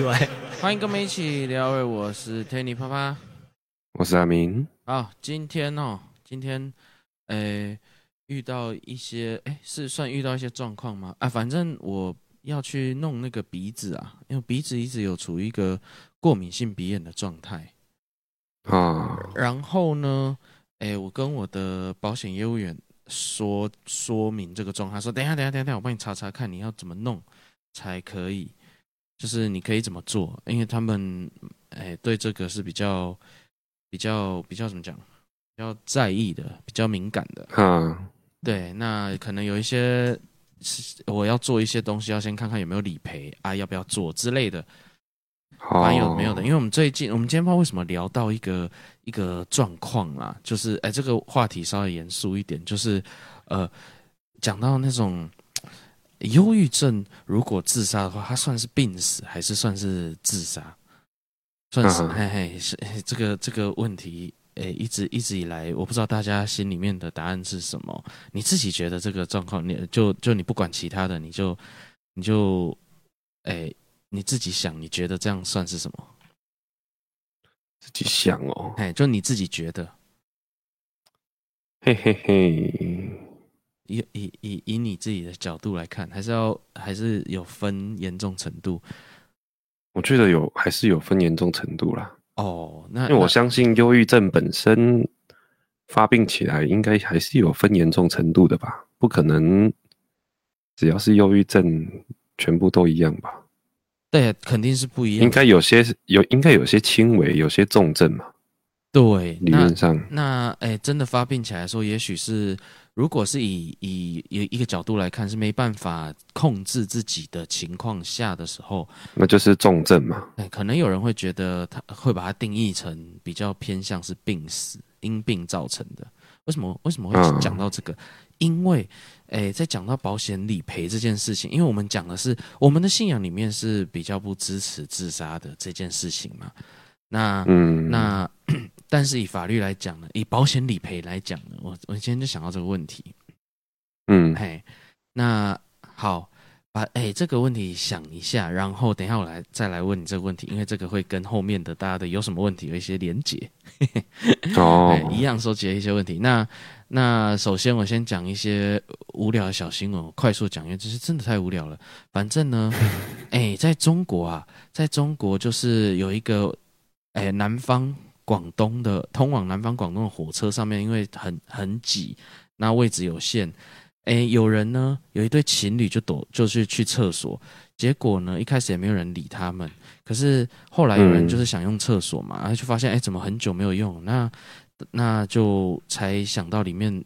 意外。欢迎跟我们一起聊，我是 Tanny 啪啪，我是阿明。好，今天哦，今天，诶，遇到一些，诶，是算遇到一些状况吗？啊，反正我要去弄那个鼻子啊，因为鼻子一直有处于一个过敏性鼻炎的状态啊。然后呢，诶，我跟我的保险业务员说说明这个状态，说等一下，等一下，等一下，我帮你查查看你要怎么弄才可以。就是你可以怎么做？因为他们哎，对这个是比较比较比较怎么讲？比较在意的，比较敏感的。嗯，对，那可能有一些我要做一些东西，要先看看有没有理赔啊，要不要做之类的。蛮有没有的？因为我们最近，我们今天不知道为什么聊到一个一个状况啦，就是哎，这个话题稍微严肃一点，就是呃，讲到那种。忧郁症如果自杀的话，它算是病死还是算是自杀？算是，嘿嘿，是这个这个问题，诶，一直一直以来，我不知道大家心里面的答案是什么。你自己觉得这个状况，你就就你不管其他的，你就你就，诶，你自己想，你觉得这样算是什么？自己想哦，哎，就你自己觉得，嘿嘿嘿。以以以以你自己的角度来看，还是要还是有分严重程度？我觉得有还是有分严重程度啦。哦，那因为我相信忧郁症本身发病起来，应该还是有分严重程度的吧？不可能只要是忧郁症全部都一样吧？对，肯定是不一样。应该有些有，应该有些轻微，有些重症嘛。对，理论上，那哎，真的发病起来说，也许是。如果是以以以一个角度来看，是没办法控制自己的情况下的时候，那就是重症嘛。哎，可能有人会觉得他会把它定义成比较偏向是病死，因病造成的。为什么为什么会讲到这个？嗯、因为哎，在讲到保险理赔这件事情，因为我们讲的是我们的信仰里面是比较不支持自杀的这件事情嘛。那嗯，那。但是以法律来讲呢，以保险理赔来讲呢，我我今天就想到这个问题，嗯，嘿，那好，把哎、欸、这个问题想一下，然后等一下我来再来问你这个问题，因为这个会跟后面的大家的有什么问题有一些连结，哦，一样收集了一些问题。那那首先我先讲一些无聊的小新闻，我快速讲，因为这是真的太无聊了。反正呢，哎、欸，在中国啊，在中国就是有一个哎、欸、南方。广东的通往南方广东的火车上面，因为很很挤，那位置有限，哎，有人呢，有一对情侣就躲，就是去厕所，结果呢，一开始也没有人理他们，可是后来有人就是想用厕所嘛，然后就发现，哎，怎么很久没有用？那那就才想到里面，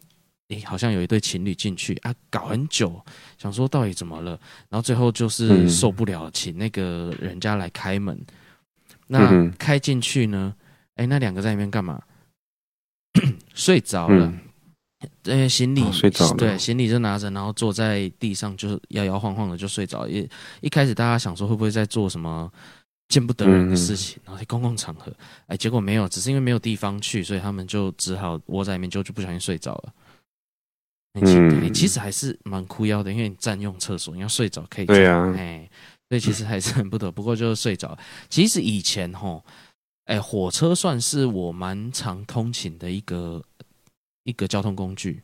哎，好像有一对情侣进去啊，搞很久，想说到底怎么了？然后最后就是受不了，请那个人家来开门，那开进去呢？哎，那两个在里面干嘛？睡着了。呃、嗯，行李、哦、睡着了。对，行李就拿着，然后坐在地上，就摇摇晃晃的就睡着。一一开始大家想说会不会在做什么见不得人的事情，嗯、然后在公共场合，哎，结果没有，只是因为没有地方去，所以他们就只好窝在里面，就就不小心睡着了。嗯，其实还是蛮哭腰的，因为你占用厕所，你要睡着可以。对啊，哎，所以其实还是很不得，不过就是睡着。其实以前吼。哎，火车算是我蛮常通勤的一个一个交通工具。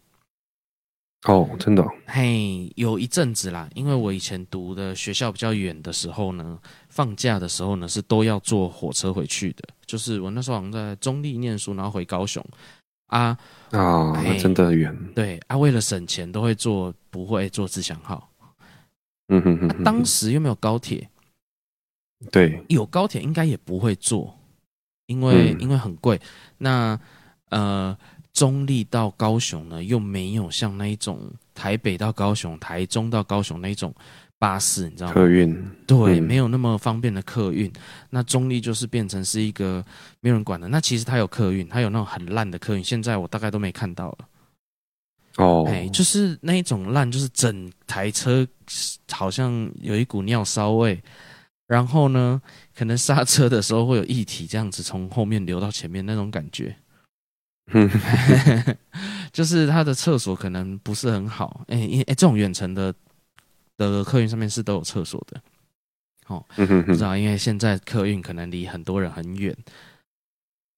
哦，真的。嘿，有一阵子啦，因为我以前读的学校比较远的时候呢，放假的时候呢是都要坐火车回去的。就是我那时候好像在中立念书，然后回高雄啊。哦，那真的远。对啊，为了省钱，都会坐不会坐自强号。嗯哼哼，哼、啊。当时又没有高铁。对。有高铁应该也不会坐。因为因为很贵，那呃中立到高雄呢，又没有像那一种台北到高雄、台中到高雄那一种巴士，你知道吗？客运对、嗯，没有那么方便的客运。那中立就是变成是一个没有人管的。那其实它有客运，它有那种很烂的客运，现在我大概都没看到了。哦，哎，就是那一种烂，就是整台车好像有一股尿骚味。然后呢，可能刹车的时候会有液体这样子从后面流到前面那种感觉，嗯，就是他的厕所可能不是很好，哎，因为哎这种远程的的客运上面是都有厕所的，哦，不知道，因为现在客运可能离很多人很远，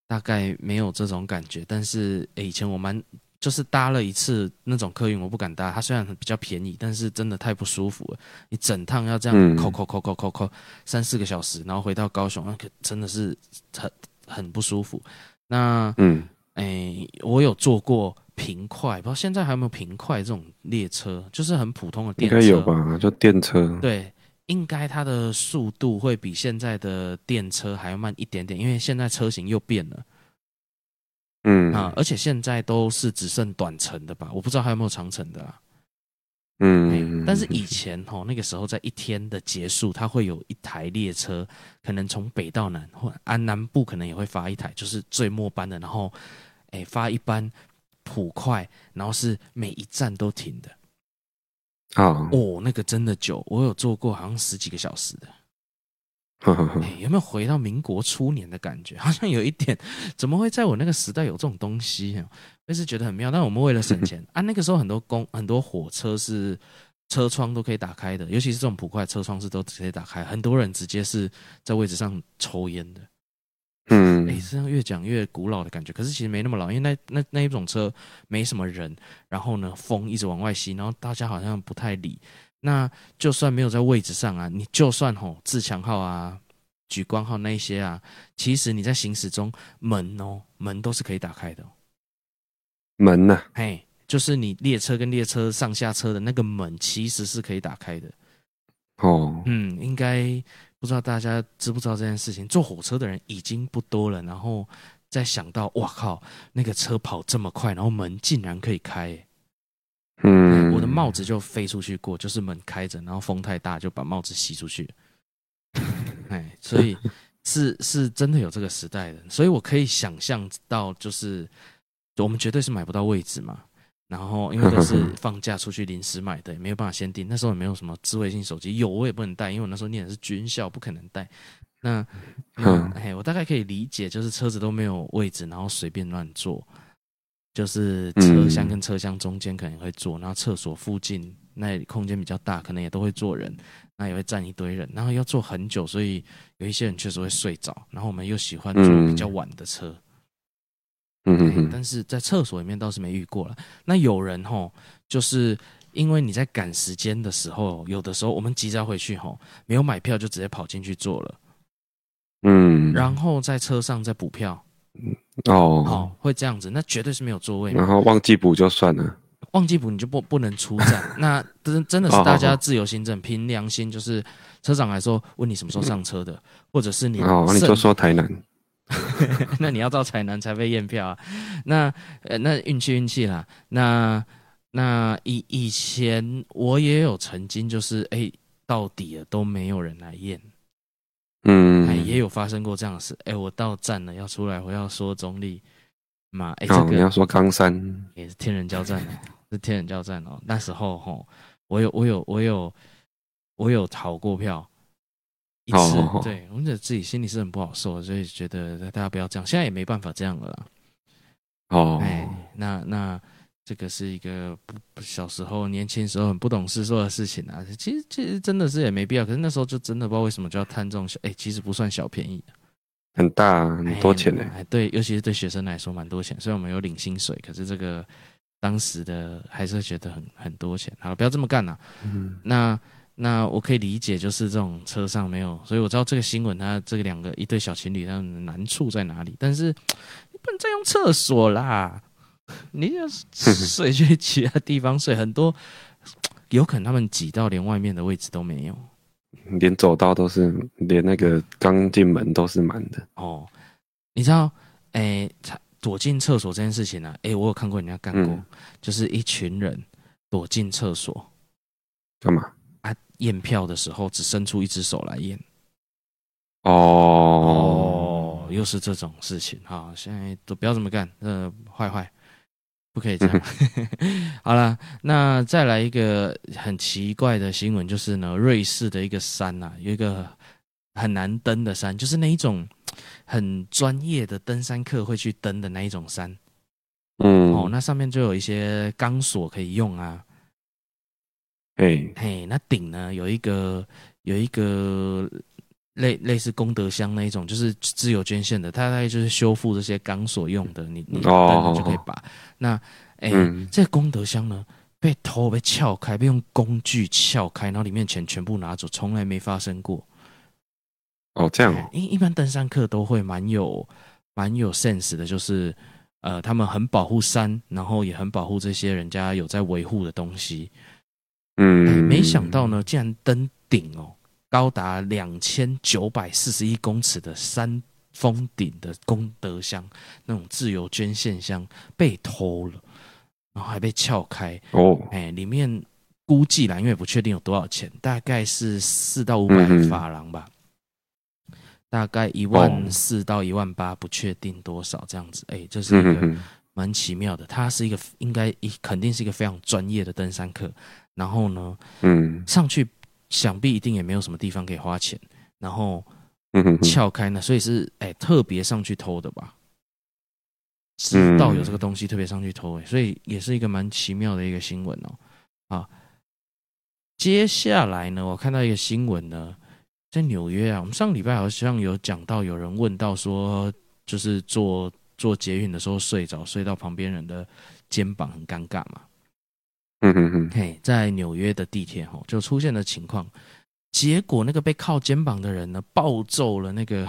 大概没有这种感觉。但是以前我蛮就是搭了一次那种客运，我不敢搭。它虽然比较便宜，但是真的太不舒服了。你整趟要这样扣扣扣扣扣扣三四个小时，然后回到高雄，那可真的是很很不舒服。那嗯，哎，我有坐过平快，不知道现在还有没有平快这种列车，就是很普通的电车，应该有吧？就电车。对，应该它的速度会比现在的电车还要慢一点点，因为现在车型又变了。嗯啊，而且现在都是只剩短程的吧？我不知道还有没有长程的啦。嗯，但是以前哦那个时候在一天的结束，它会有一台列车，可能从北到南或安南部可能也会发一台，就是最末班的，然后哎发一班普快，然后是每一站都停的。啊哦，那个真的久，我有坐过，好像十几个小时的。欸、有没有回到民国初年的感觉？好像有一点，怎么会在我那个时代有这种东西？但是觉得很妙。但我们为了省钱 啊，那个时候很多公很多火车是车窗都可以打开的，尤其是这种普快车窗是都直接打开，很多人直接是在位置上抽烟的。嗯，哎、欸，这样越讲越古老的感觉。可是其实没那么老，因为那那那一种车没什么人，然后呢风一直往外吸，然后大家好像不太理。那就算没有在位置上啊，你就算吼自强号啊、莒光号那一些啊，其实你在行驶中门哦门都是可以打开的。门呐、啊，嘿，就是你列车跟列车上下车的那个门，其实是可以打开的。哦，嗯，应该不知道大家知不知道这件事情？坐火车的人已经不多了，然后再想到，哇靠，那个车跑这么快，然后门竟然可以开。嗯，帽子就飞出去过，就是门开着，然后风太大就把帽子吸出去。哎，所以是是真的有这个时代的，所以我可以想象到，就是我们绝对是买不到位置嘛。然后因为都是放假出去临时买的，也没有办法先订。那时候也没有什么智慧型手机，有我也不能带，因为我那时候念的是军校，不可能带。那嗯，哎，我大概可以理解，就是车子都没有位置，然后随便乱坐。就是车厢跟车厢中间可能会坐，然后厕所附近那里空间比较大，可能也都会坐人，那也会站一堆人，然后要坐很久，所以有一些人确实会睡着。然后我们又喜欢坐比较晚的车，嗯嗯，但是在厕所里面倒是没遇过了。那有人吼，就是因为你在赶时间的时候，有的时候我们急着回去吼，没有买票就直接跑进去坐了，嗯，然后在车上再补票。哦，好、哦，会这样子，那绝对是没有座位。然后忘记补就算了，忘记补你就不不能出站。那 真真的是大家自由行政，凭良心，就是车长来说问你什么时候上车的，或者是你哦，你就说台南，那你要到台南才被验票啊。那呃，那运气运气啦。那那以以前我也有曾经就是哎、欸，到底了都没有人来验。嗯，哎，也有发生过这样的事。哎，我到站了，要出来，我要说中立嘛。哎，这个你要说冈山也是天人交战，是天人交战哦。那时候吼，我有，我有，我有，我有逃过票一次。对，我觉得自己心里是很不好受，所以觉得大家不要这样。现在也没办法这样了啦。哦，哎，那那。这个是一个不小时候、年轻时候很不懂事做的事情啊。其实，其实真的是也没必要。可是那时候就真的不知道为什么就要贪这种小，哎，其实不算小便宜，很大很多钱呢。哎，对，尤其是对学生来说蛮多钱。虽然我们有领薪水，可是这个当时的还是觉得很很多钱。好了，不要这么干了。嗯，那那我可以理解，就是这种车上没有，所以我知道这个新闻，它这个两个一对小情侣，它的难处在哪里。但是你 不能再用厕所啦。你要睡去其他地方睡，很多有可能他们挤到连外面的位置都没有，连走道都是，连那个刚进门都是满的。哦，你知道，哎、欸，躲进厕所这件事情呢、啊？哎、欸，我有看过人家干过，嗯、就是一群人躲进厕所干嘛？啊，验票的时候只伸出一只手来验。哦哦，又是这种事情哈！现在都不要这么干，呃，坏坏。不可以这样。好了，那再来一个很奇怪的新闻，就是呢，瑞士的一个山呐、啊，有一个很难登的山，就是那一种很专业的登山客会去登的那一种山。嗯，哦，那上面就有一些钢索可以用啊。嘿，嘿，那顶呢有一个有一个类类似功德箱那一种，就是自由捐献的，它大概就是修复这些钢索用的，你你就可以把。哦、那哎，欸嗯、这个功德箱呢，被偷被撬开，被用工具撬开，然后里面钱全部拿走，从来没发生过。哦，这样哦。一一般登山客都会蛮有蛮有 sense 的，就是呃，他们很保护山，然后也很保护这些人家有在维护的东西。嗯、欸，没想到呢，竟然登顶哦，高达两千九百四十一公尺的山峰顶的功德箱，那种自由捐献箱被偷了，然后还被撬开哦，哎、欸，里面估计啦，因为不确定有多少钱，大概是四到五百法郎吧。嗯大概一万四到一万八，不确定多少这样子。哎、欸，这是一个蛮奇妙的。他是一个应该一肯定是一个非常专业的登山客。然后呢，嗯，上去想必一定也没有什么地方可以花钱。然后，撬开呢，所以是哎、欸、特别上去偷的吧？知道有这个东西特别上去偷，哎，所以也是一个蛮奇妙的一个新闻哦。啊，接下来呢，我看到一个新闻呢。在纽约啊，我们上个礼拜好像有讲到，有人问到说，就是坐坐捷运的时候睡着，睡到旁边人的肩膀，很尴尬嘛。嗯嗯嗯。嘿，在纽约的地铁吼，就出现的情况，结果那个被靠肩膀的人呢，暴揍了那个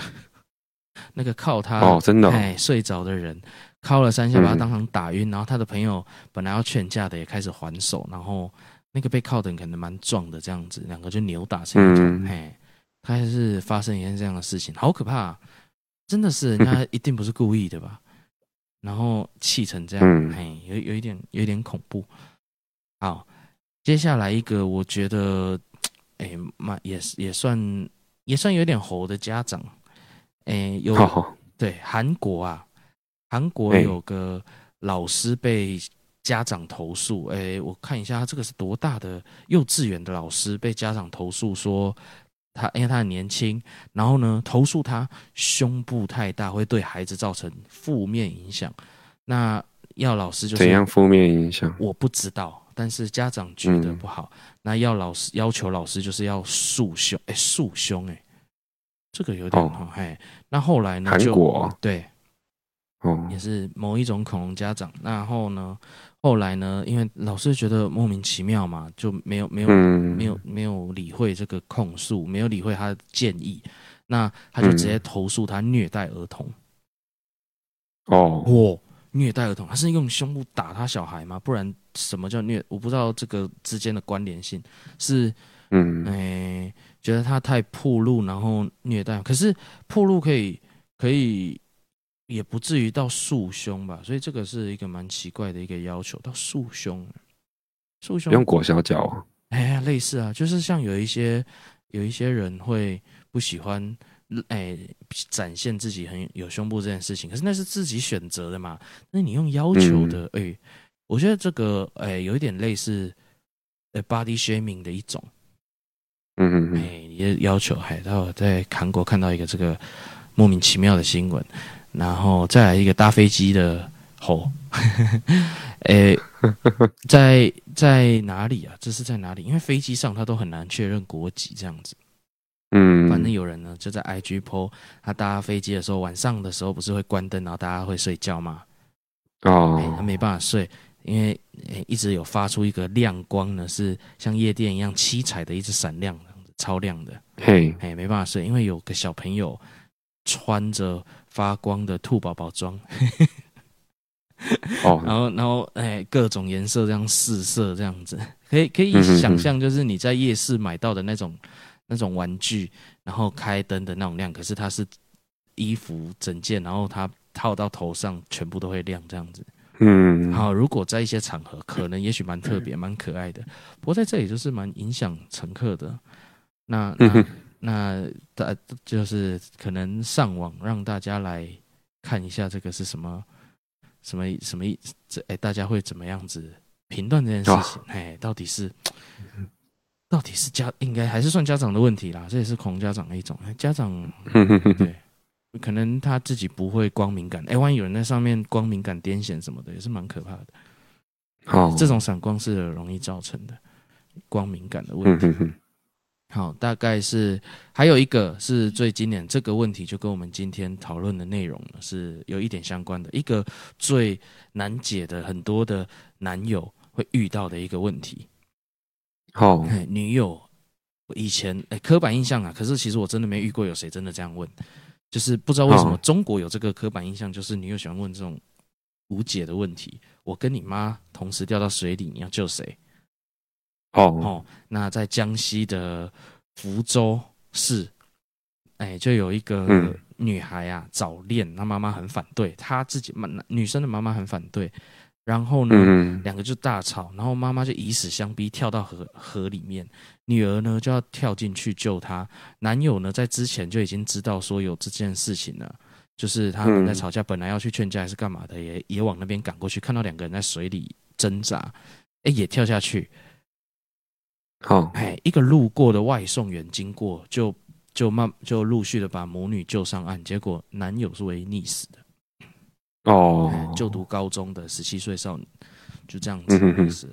那个靠他哦，真的哎睡着的人，敲了三下，把他当场打晕。然后他的朋友本来要劝架的，也开始还手。然后那个被靠的人可能蛮壮的，这样子，两个就扭打成一团。嘿。他还是发生一件这样的事情，好可怕啊！真的是 人家一定不是故意的吧？然后气成这样，嘿，有有一点有一点恐怖。好，接下来一个我觉得，哎，蛮也是也算也算有点猴的家长，哎，有对韩国啊，韩国有个老师被家长投诉，哎，我看一下他这个是多大的幼稚园的老师被家长投诉说。他因为他很年轻，然后呢，投诉他胸部太大会对孩子造成负面影响。那要老师就是怎样负面影响？我不知道，但是家长觉得不好。嗯、那要老师要求老师就是要束胸，哎，束胸，哎，这个有点好，哎、哦。那后来呢？就对，哦，也是某一种恐龙家长。然后呢？后来呢？因为老师觉得莫名其妙嘛，就没有没有、嗯、没有没有理会这个控诉，没有理会他的建议，那他就直接投诉他虐待儿童。哦，哦，虐待儿童，他是用胸部打他小孩吗？不然什么叫虐？我不知道这个之间的关联性是，嗯，哎，觉得他太暴露，然后虐待。可是暴露可以可以。也不至于到束胸吧，所以这个是一个蛮奇怪的一个要求。到束胸，束胸用裹小脚啊？哎呀，类似啊，就是像有一些有一些人会不喜欢哎展现自己很有胸部这件事情，可是那是自己选择的嘛。那你用要求的，哎、嗯，我觉得这个哎有一点类似呃 body shaming 的一种。嗯嗯嗯，哎，也要求。还有在韩国看到一个这个莫名其妙的新闻。然后再来一个搭飞机的猴，诶，在在哪里啊？这是在哪里？因为飞机上他都很难确认国籍，这样子。嗯，反正有人呢就在 IG po，他搭飞机的时候，晚上的时候不是会关灯，然后大家会睡觉吗？哦，他没办法睡，因为诶一直有发出一个亮光呢，是像夜店一样七彩的，一直闪亮，超亮的。嘿，哎，没办法睡，因为有个小朋友穿着。发光的兔宝宝装，哦，然后，然后，哎，各种颜色这样四色这样子，可以可以想象，就是你在夜市买到的那种那种玩具，然后开灯的那种亮，可是它是衣服整件，然后它套到头上，全部都会亮这样子。嗯，好，如果在一些场合，可能也许蛮特别、蛮可爱的，不过在这里就是蛮影响乘客的。那那。那大就是可能上网让大家来看一下这个是什么什么什么意思？这哎，大家会怎么样子评断这件事情？哎、哦，到底是到底是家应该还是算家长的问题啦？这也是恐家长的一种。家长对，可能他自己不会光敏感。哎，万一有人在上面光敏感癫痫什么的，也是蛮可怕的。好，这种闪光是容易造成的光敏感的问题。好，大概是还有一个是最经典，这个问题就跟我们今天讨论的内容呢是有一点相关的，一个最难解的，很多的男友会遇到的一个问题。好、oh.，女友以前哎，刻板印象啊，可是其实我真的没遇过有谁真的这样问，就是不知道为什么中国有这个刻板印象，就是女友喜欢问这种无解的问题。我跟你妈同时掉到水里，你要救谁？哦、oh. 哦，那在江西的福州市，哎，就有一个女孩啊，早恋，她妈妈很反对，她自己妈女生的妈妈很反对，然后呢，嗯、两个就大吵，然后妈妈就以死相逼，跳到河河里面，女儿呢就要跳进去救她，男友呢在之前就已经知道说有这件事情了，就是他们在吵架，本来要去劝架还是干嘛的，也也往那边赶过去，看到两个人在水里挣扎，哎，也跳下去。好，哎，一个路过的外送员经过，就就慢就陆续的把母女救上岸，结果男友是唯一溺死的。哦，就读高中的十七岁少女就这样子溺死。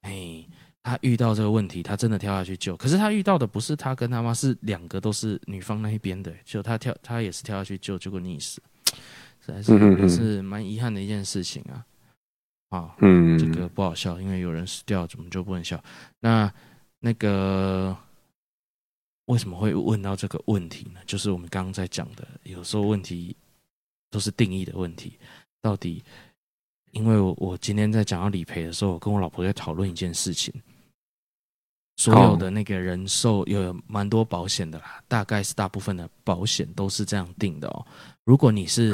哎，他遇到这个问题，他真的跳下去救，可是他遇到的不是他跟他妈，是两个都是女方那一边的，就他跳，他也是跳下去救，结果溺死，实在是也是蛮遗憾的一件事情啊。啊，嗯，这个不好笑，因为有人死掉，怎么就不能笑？那。那个为什么会问到这个问题呢？就是我们刚刚在讲的，有时候问题都是定义的问题。到底，因为我我今天在讲到理赔的时候，我跟我老婆在讨论一件事情。所有的那个人寿有蛮多保险的啦，大概是大部分的保险都是这样定的哦。如果你是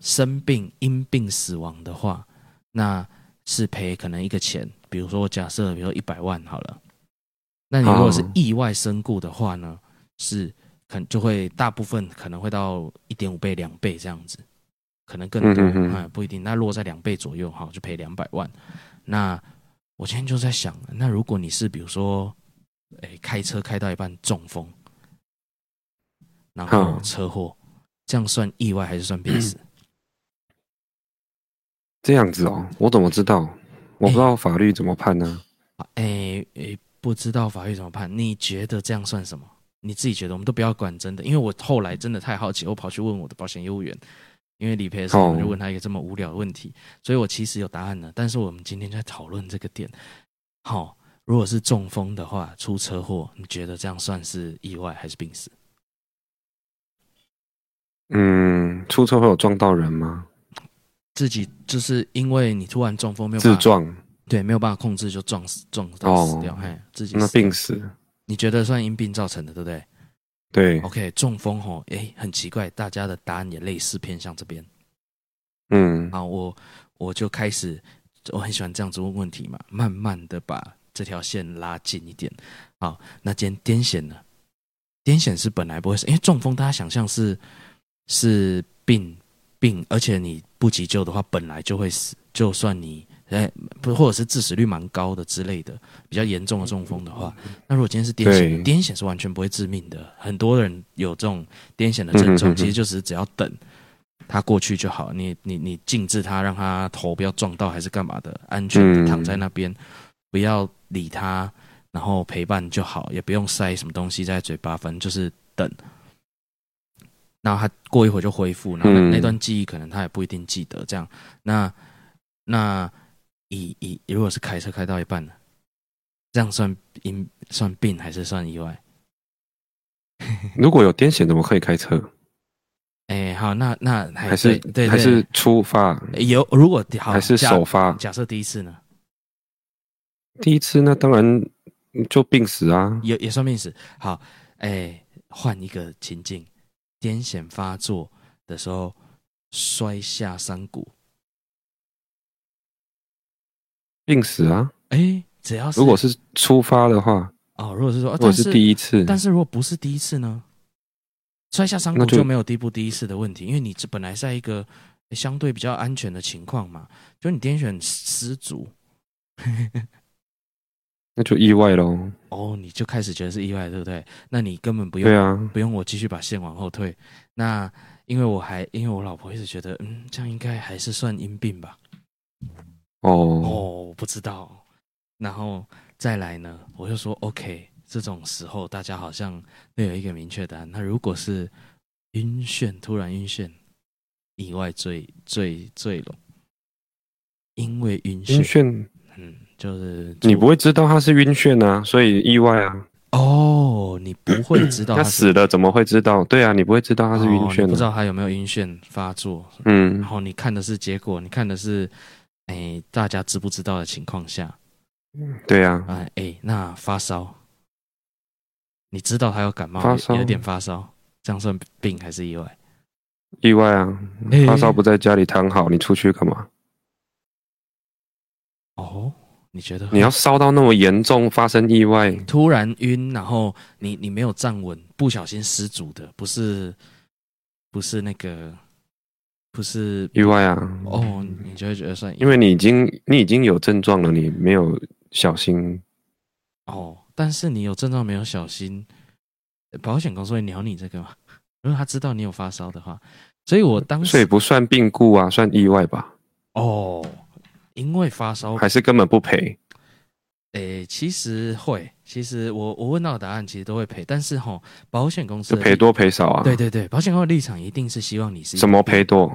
生病因病死亡的话，那是赔可能一个钱，比如说我假设，比如说一百万好了。那你如果是意外身故的话呢，是可能就会大部分可能会到一点五倍、两倍这样子，可能更多啊，不一定。那落在两倍左右，哈，就赔两百万。那我今天就在想，那如果你是比如说，哎，开车开到一半中风，然后车祸，这样算意外还是算病死？这样子哦，我怎么知道？我不知道法律怎么判呢？哎哎。不知道法律怎么判？你觉得这样算什么？你自己觉得？我们都不要管真的，因为我后来真的太好奇，我跑去问我的保险业务员，因为理赔的时候我就问他一个这么无聊的问题，所以我其实有答案的。但是我们今天在讨论这个点，好，如果是中风的话，出车祸，你觉得这样算是意外还是病死？嗯，出车祸有撞到人吗？自己就是因为你突然中风没有自撞。对，没有办法控制就撞死，撞到死掉，嘿，自己死那病死，你觉得算因病造成的，对不对？对，OK，中风吼，哎，很奇怪，大家的答案也类似偏向这边。嗯，好，我我就开始，我很喜欢这样子问问题嘛，慢慢的把这条线拉近一点。好，那今天癫痫呢？癫痫是本来不会死，因为中风大家想象是是病病，而且你不急救的话，本来就会死，就算你。哎，不，或者是致死率蛮高的之类的，比较严重的中风的话，那如果今天是癫痫，癫痫是完全不会致命的。很多人有这种癫痫的症状，其实就是只要等他过去就好。你你你静置他，让他头不要撞到，还是干嘛的，安全的躺在那边，不要理他，然后陪伴就好，也不用塞什么东西在嘴巴，反正就是等。那他过一会儿就恢复，然后那段记忆可能他也不一定记得。这样，那那。以以如果是开车开到一半呢，这样算因算病还是算意外？如果有癫痫，怎么可以开车？哎、欸，好，那那还，还是还是初发？有如果好还是首发？假设第一次呢？第一次那当然就病死啊，也也算病死。好，哎、欸，换一个情境，癫痫发作的时候摔下山谷。病死啊！哎、欸，只要是如果是出发的话，哦，如果是说，如果是第一次，但是如果不是第一次呢？摔下山谷就没有第一步第一次的问题，因为你这本来在一个相对比较安全的情况嘛，就你癫痫失足，那就意外喽。哦，你就开始觉得是意外，对不对？那你根本不用，对啊，不用我继续把线往后退。那因为我还因为我老婆一直觉得，嗯，这样应该还是算因病吧。哦哦，我不知道，然后再来呢，我就说 OK，这种时候大家好像都有一个明确答案。那如果是晕眩，突然晕眩，意外坠坠坠楼，因为晕眩，晕眩，嗯，就是你不会知道他是晕眩啊，所以意外啊。哦，你不会知道他，他死了，怎么会知道？对啊，你不会知道他是晕眩，啊哦，不知道他有没有晕眩发作。嗯，然后你看的是结果，你看的是，哎，大家知不知道的情况下。对啊，哎哎，那发烧，你知道他有感冒，发烧有点发烧，这样算病还是意外？意外啊，发烧不在家里躺好，你出去干嘛？哦。你觉得你要烧到那么严重，发生意外，突然晕，然后你你没有站稳，不小心失足的，不是不是那个，不是意外啊？哦，你就会觉得算，因为你已经你已经有症状了，你没有小心。哦，但是你有症状没有小心，保险公司会鸟你这个吗？因为他知道你有发烧的话，所以我当时所以不算病故啊，算意外吧？哦。因为发烧还是根本不赔？诶，其实会，其实我我问到的答案其实都会赔，但是吼，保险公司赔多赔少啊？对对对，保险公司的立场一定是希望你是什么赔多？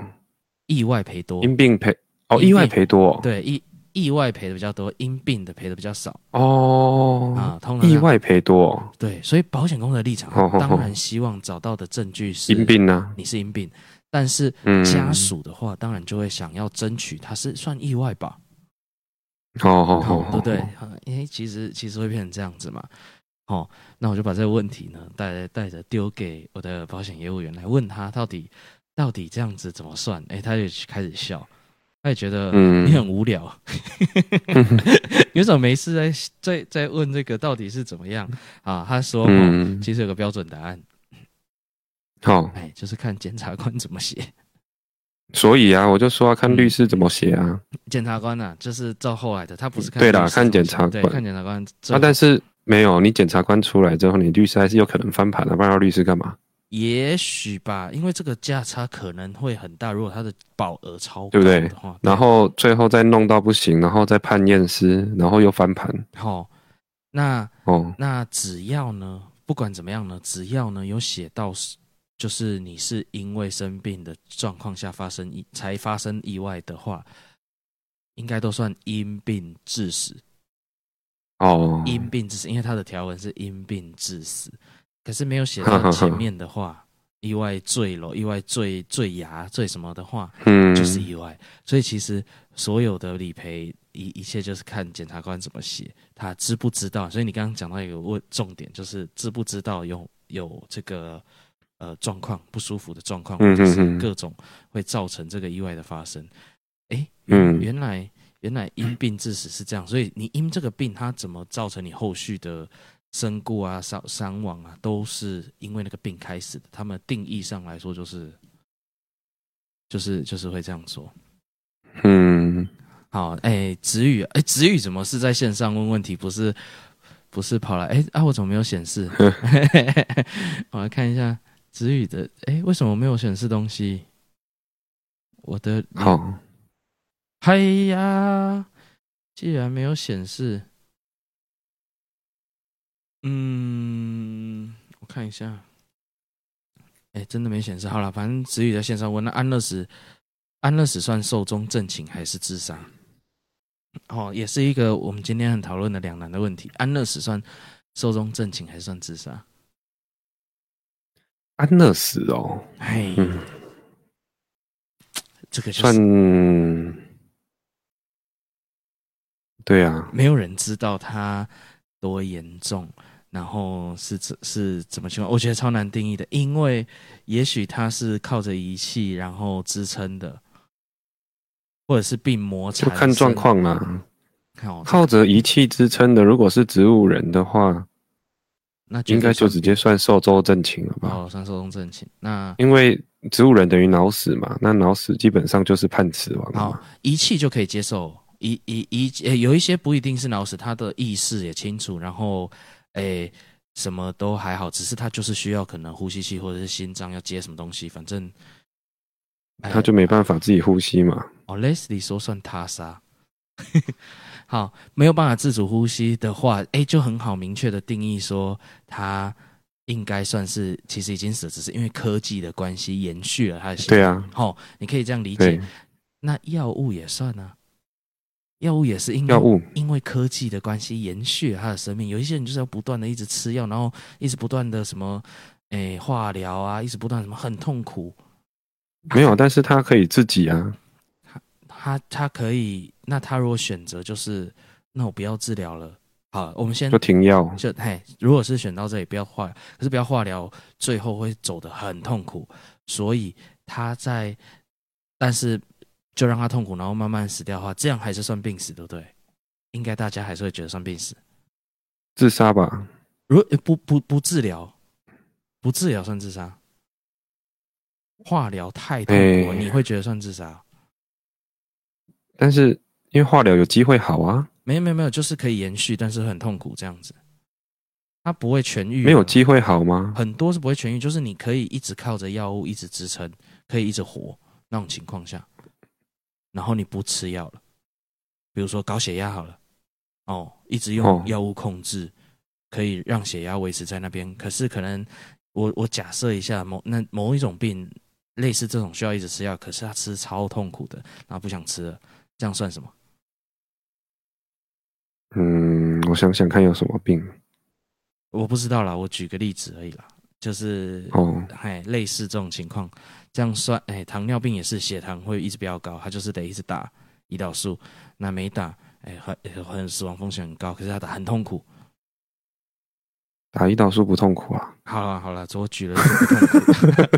意外赔多，因病赔哦，意外赔多，对意意外赔的比较多，因病的赔的比较少哦啊，通常意外赔多，对，所以保险公司的立场当然希望找到的证据是因病呢，你是因病。但是家属的话，当然就会想要争取，他是算意外吧？哦哦哦，对不对？因为其实其实会变成这样子嘛。哦，那我就把这个问题呢带带着丢给我的保险业务员来问他，到底到底这样子怎么算？哎，他就开始笑，他也觉得你很无聊，嗯、有种没事在在在问这个到底是怎么样啊？他说，嗯、其实有个标准答案。好，哎，就是看检察官怎么写。所以啊，我就说要看律师怎么写啊。检察官呐，就是照后来的，他不是看对啦，看检察官，看检察官。啊，但是没有，你检察官出来之后，你律师还是有可能翻盘的，不然要律师干嘛？也许吧，因为这个价差可能会很大，如果他的保额超高，对不对？然后最后再弄到不行，然后再判验尸，然后又翻盘。好，那哦，那只要呢，不管怎么样呢，只要呢有写到是。就是你是因为生病的状况下发生意才发生意外的话，应该都算因病致死。哦，因病致死，因为它的条文是因病致死，可是没有写到 前面的话，意外坠楼、意外坠坠崖、坠什么的话，嗯，就是意外。所以其实所有的理赔一一切就是看检察官怎么写，他知不知道。所以你刚刚讲到一个问重点，就是知不知道有有这个。呃，状况不舒服的状况，或者是各种会造成这个意外的发生。哎，嗯，原来原来因病致死是这样，所以你因这个病，它怎么造成你后续的身故啊、伤伤亡啊，都是因为那个病开始的。他们定义上来说，就是就是就是会这样说。嗯，好，哎，子宇，哎，子宇怎么是在线上问问题？不是不是跑来？哎啊，我怎么没有显示？我来看一下。子宇的哎，为什么没有显示东西？我的好，嗨呀，既然没有显示，嗯，我看一下，哎，真的没显示。好了，反正子宇在线上问，那安乐死，安乐死算寿终正寝还是自杀？哦，也是一个我们今天很讨论的两难的问题。安乐死算寿终正寝还是算自杀？安乐死哦，哎，嗯，这个、就是、算，对啊，没有人知道他多严重，然后是怎是怎么情况？我觉得超难定义的，因为也许他是靠着仪器然后支撑的，或者是病魔就看状况啦。靠靠着仪器支撑的，如果是植物人的话。那应该就直接算寿终正寝了吧？哦，算寿终正寝。那因为植物人等于脑死嘛，那脑死基本上就是判死亡。好，仪器就可以接受。仪仪仪，有一些不一定是脑死，他的意识也清楚，然后诶，什么都还好，只是他就是需要可能呼吸器或者是心脏要接什么东西，反正他就没办法自己呼吸嘛。哦，Leslie 说算他杀。好，没有办法自主呼吸的话，哎，就很好明确的定义说，他应该算是其实已经死了，只是因为科技的关系延续了他的。对啊，好，你可以这样理解。那药物也算啊，药物也是因为药物因为科技的关系延续了他的生命。有一些人就是要不断的一直吃药，然后一直不断的什么，哎，化疗啊，一直不断什么很痛苦。没有，但是他可以自己啊。他他可以，那他如果选择就是，那我不要治疗了，好，我们先就停药。就嘿，如果是选到这里不要化，可是不要化疗，最后会走得很痛苦。所以他在，但是就让他痛苦，然后慢慢死掉的话，这样还是算病死，对不对？应该大家还是会觉得算病死，自杀吧？如不不不治疗，不治疗算自杀。化疗太痛苦了，欸，你会觉得算自杀？但是因为化疗有机会好啊，没有没有没有，就是可以延续，但是很痛苦这样子。它不会痊愈，没有机会好吗？很多是不会痊愈，就是你可以一直靠着药物一直支撑，可以一直活那种情况下，然后你不吃药了，比如说高血压好了，哦，一直用药物控制，可以让血压维持在那边。可是可能我我假设一下，某那某一种病。类似这种需要一直吃药，可是他吃超痛苦的，然后不想吃了，这样算什么？嗯，我想想看有什么病，我不知道啦，我举个例子而已啦，就是哦，哎，类似这种情况，这样算，哎，糖尿病也是血糖会一直比较高，他就是得一直打胰岛素，那没打，哎，很很死亡风险很高，可是他打很痛苦。打胰岛素不痛苦啊？好了好了，我举了不痛苦。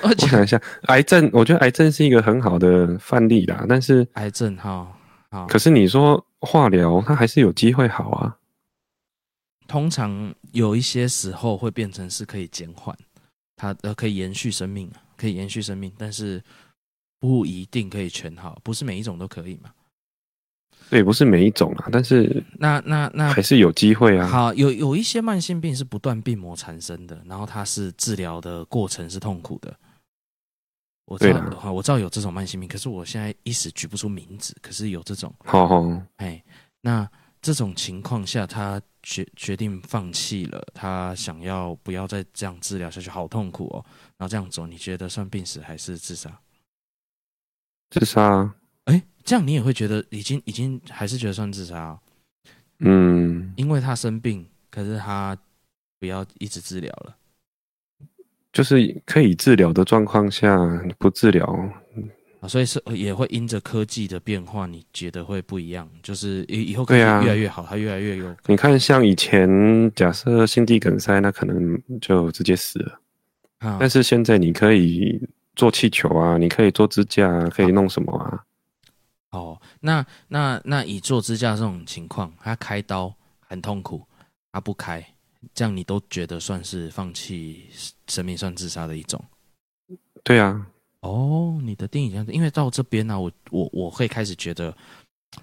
我讲一下，癌症，我觉得癌症是一个很好的范例啦。但是癌症哈，好，可是你说化疗，它还是有机会好啊。通常有一些时候会变成是可以减缓，它呃可以延续生命，可以延续生命，但是不一定可以全好，不是每一种都可以嘛。对，不是每一种啊，但是那那那还是有机会啊。好，有有一些慢性病是不断病魔产生的，然后它是治疗的过程是痛苦的。我知道，好，我知道有这种慢性病，可是我现在一时举不出名字。可是有这种，好好，哎，那这种情况下，他决决定放弃了，他想要不要再这样治疗下去，好痛苦哦。然后这样走，你觉得算病死还是自杀？自杀。哎，这样你也会觉得已经已经还是觉得算自杀啊？嗯，因为他生病，可是他不要一直治疗了，就是可以治疗的状况下不治疗。啊，所以是也会因着科技的变化，你觉得会不一样，就是以以后可以越来越好，他越来越有。你看，像以前假设心肌梗塞，那可能就直接死了，啊，但是现在你可以做气球啊，你可以做支架，可以弄什么啊？哦，那那那以做支架这种情况，他开刀很痛苦，他不开，这样你都觉得算是放弃生命，算自杀的一种？对啊。哦，你的定义这样子，因为到这边呢、啊，我我我会开始觉得，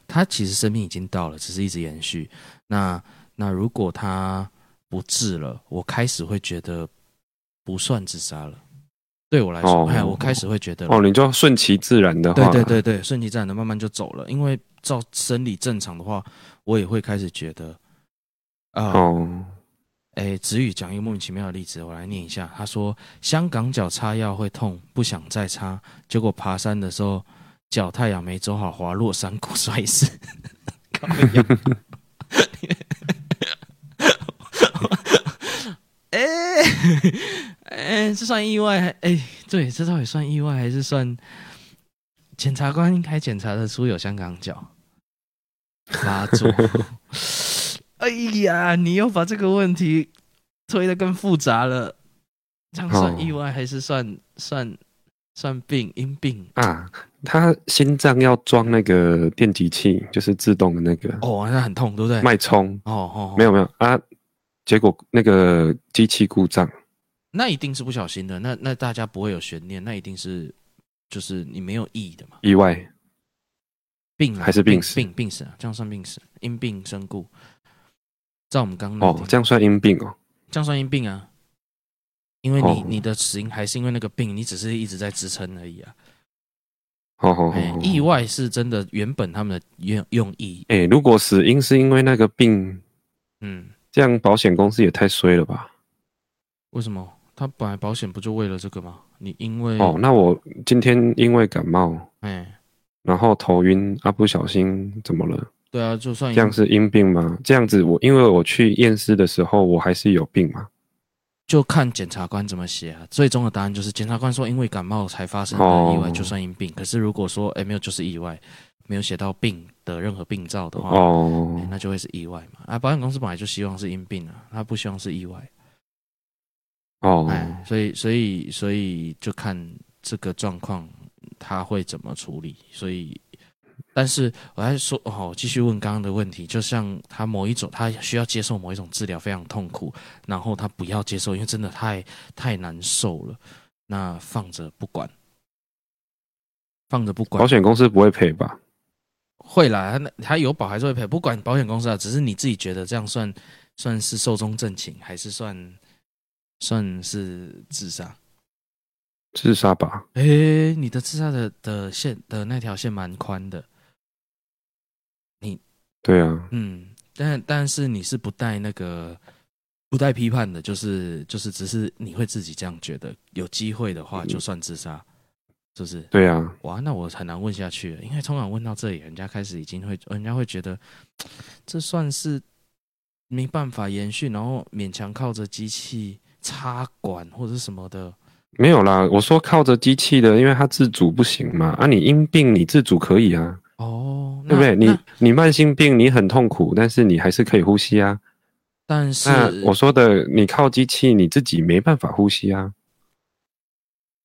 他其实生命已经到了，只是一直延续。那那如果他不治了，我开始会觉得不算自杀了。对我来说，哎、哦，我开始会觉得，哦，你就顺其自然的话，对对对对，顺其自然的慢慢就走了。因为照生理正常的话，我也会开始觉得，啊、呃，哦，哎，子宇讲一个莫名其妙的例子，我来念一下。他说，香港脚擦药会痛，不想再擦，结果爬山的时候脚太阳没走好，滑落山谷摔死。哎。哎，这算意外？哎，对，这到底算意外还是算？检察官应该检查得出有香港脚发作。哎呀，你又把这个问题推得更复杂了。这样算意外还是算、哦、算算病因病啊？他心脏要装那个电击器，就是自动的那个。哦，那很痛，对不对？脉冲。哦哦，哦，没有没有啊，结果那个机器故障。那一定是不小心的，那那大家不会有悬念，那一定是就是你没有意义的嘛？意外，病还是病死？病病死啊，这样算病死，因病身故。照我们刚刚哦，这样算因病哦，这样算因病啊，因为你、哦、你的死因还是因为那个病，你只是一直在支撑而已啊。哦哦哎，意外是真的，原本他们的用用意。哎，如果死因是因为那个病，嗯，这样保险公司也太衰了吧？为什么？他本来保险不就为了这个吗？你因为哦，那我今天因为感冒，哎，然后头晕啊，不小心怎么了？对啊，就算这样是因病吗？这样子我因为我去验尸的时候，我还是有病吗？就看检察官怎么写啊。最终的答案就是检察官说，因为感冒才发生的意外，就算因病。哦、可是如果说哎没有，就是意外，没有写到病的任何病灶的话，哦，那就会是意外嘛。啊，保险公司本来就希望是因病啊，他不希望是意外。哦，哎，所以所以所以就看这个状况他会怎么处理。所以。但是我还说哦，继续问刚刚的问题，就像他某一种，他需要接受某一种治疗，非常痛苦，然后他不要接受，因为真的太太难受了。那放着不管，放着不管，保险公司不会赔吧？会啦，他他有保还是会赔，不管保险公司啊，只是你自己觉得这样算算是寿终正寝，还是算算是自杀？自杀吧？哎、欸，你的自杀的的线的那条线蛮宽的。你对啊，嗯，但但是你是不带那个不带批判的，就是就是只是你会自己这样觉得，有机会的话就算自杀，嗯、是不是？对啊，哇，那我很难问下去了，因为通常问到这里，人家开始已经会，人家会觉得这算是没办法延续，然后勉强靠着机器插管或者什么的。没有啦，我说靠着机器的，因为它自主不行嘛。啊，你因病你自主可以啊。哦，对不对？你你慢性病，你很痛苦，但是你还是可以呼吸啊。但是我说的，你靠机器，你自己没办法呼吸啊。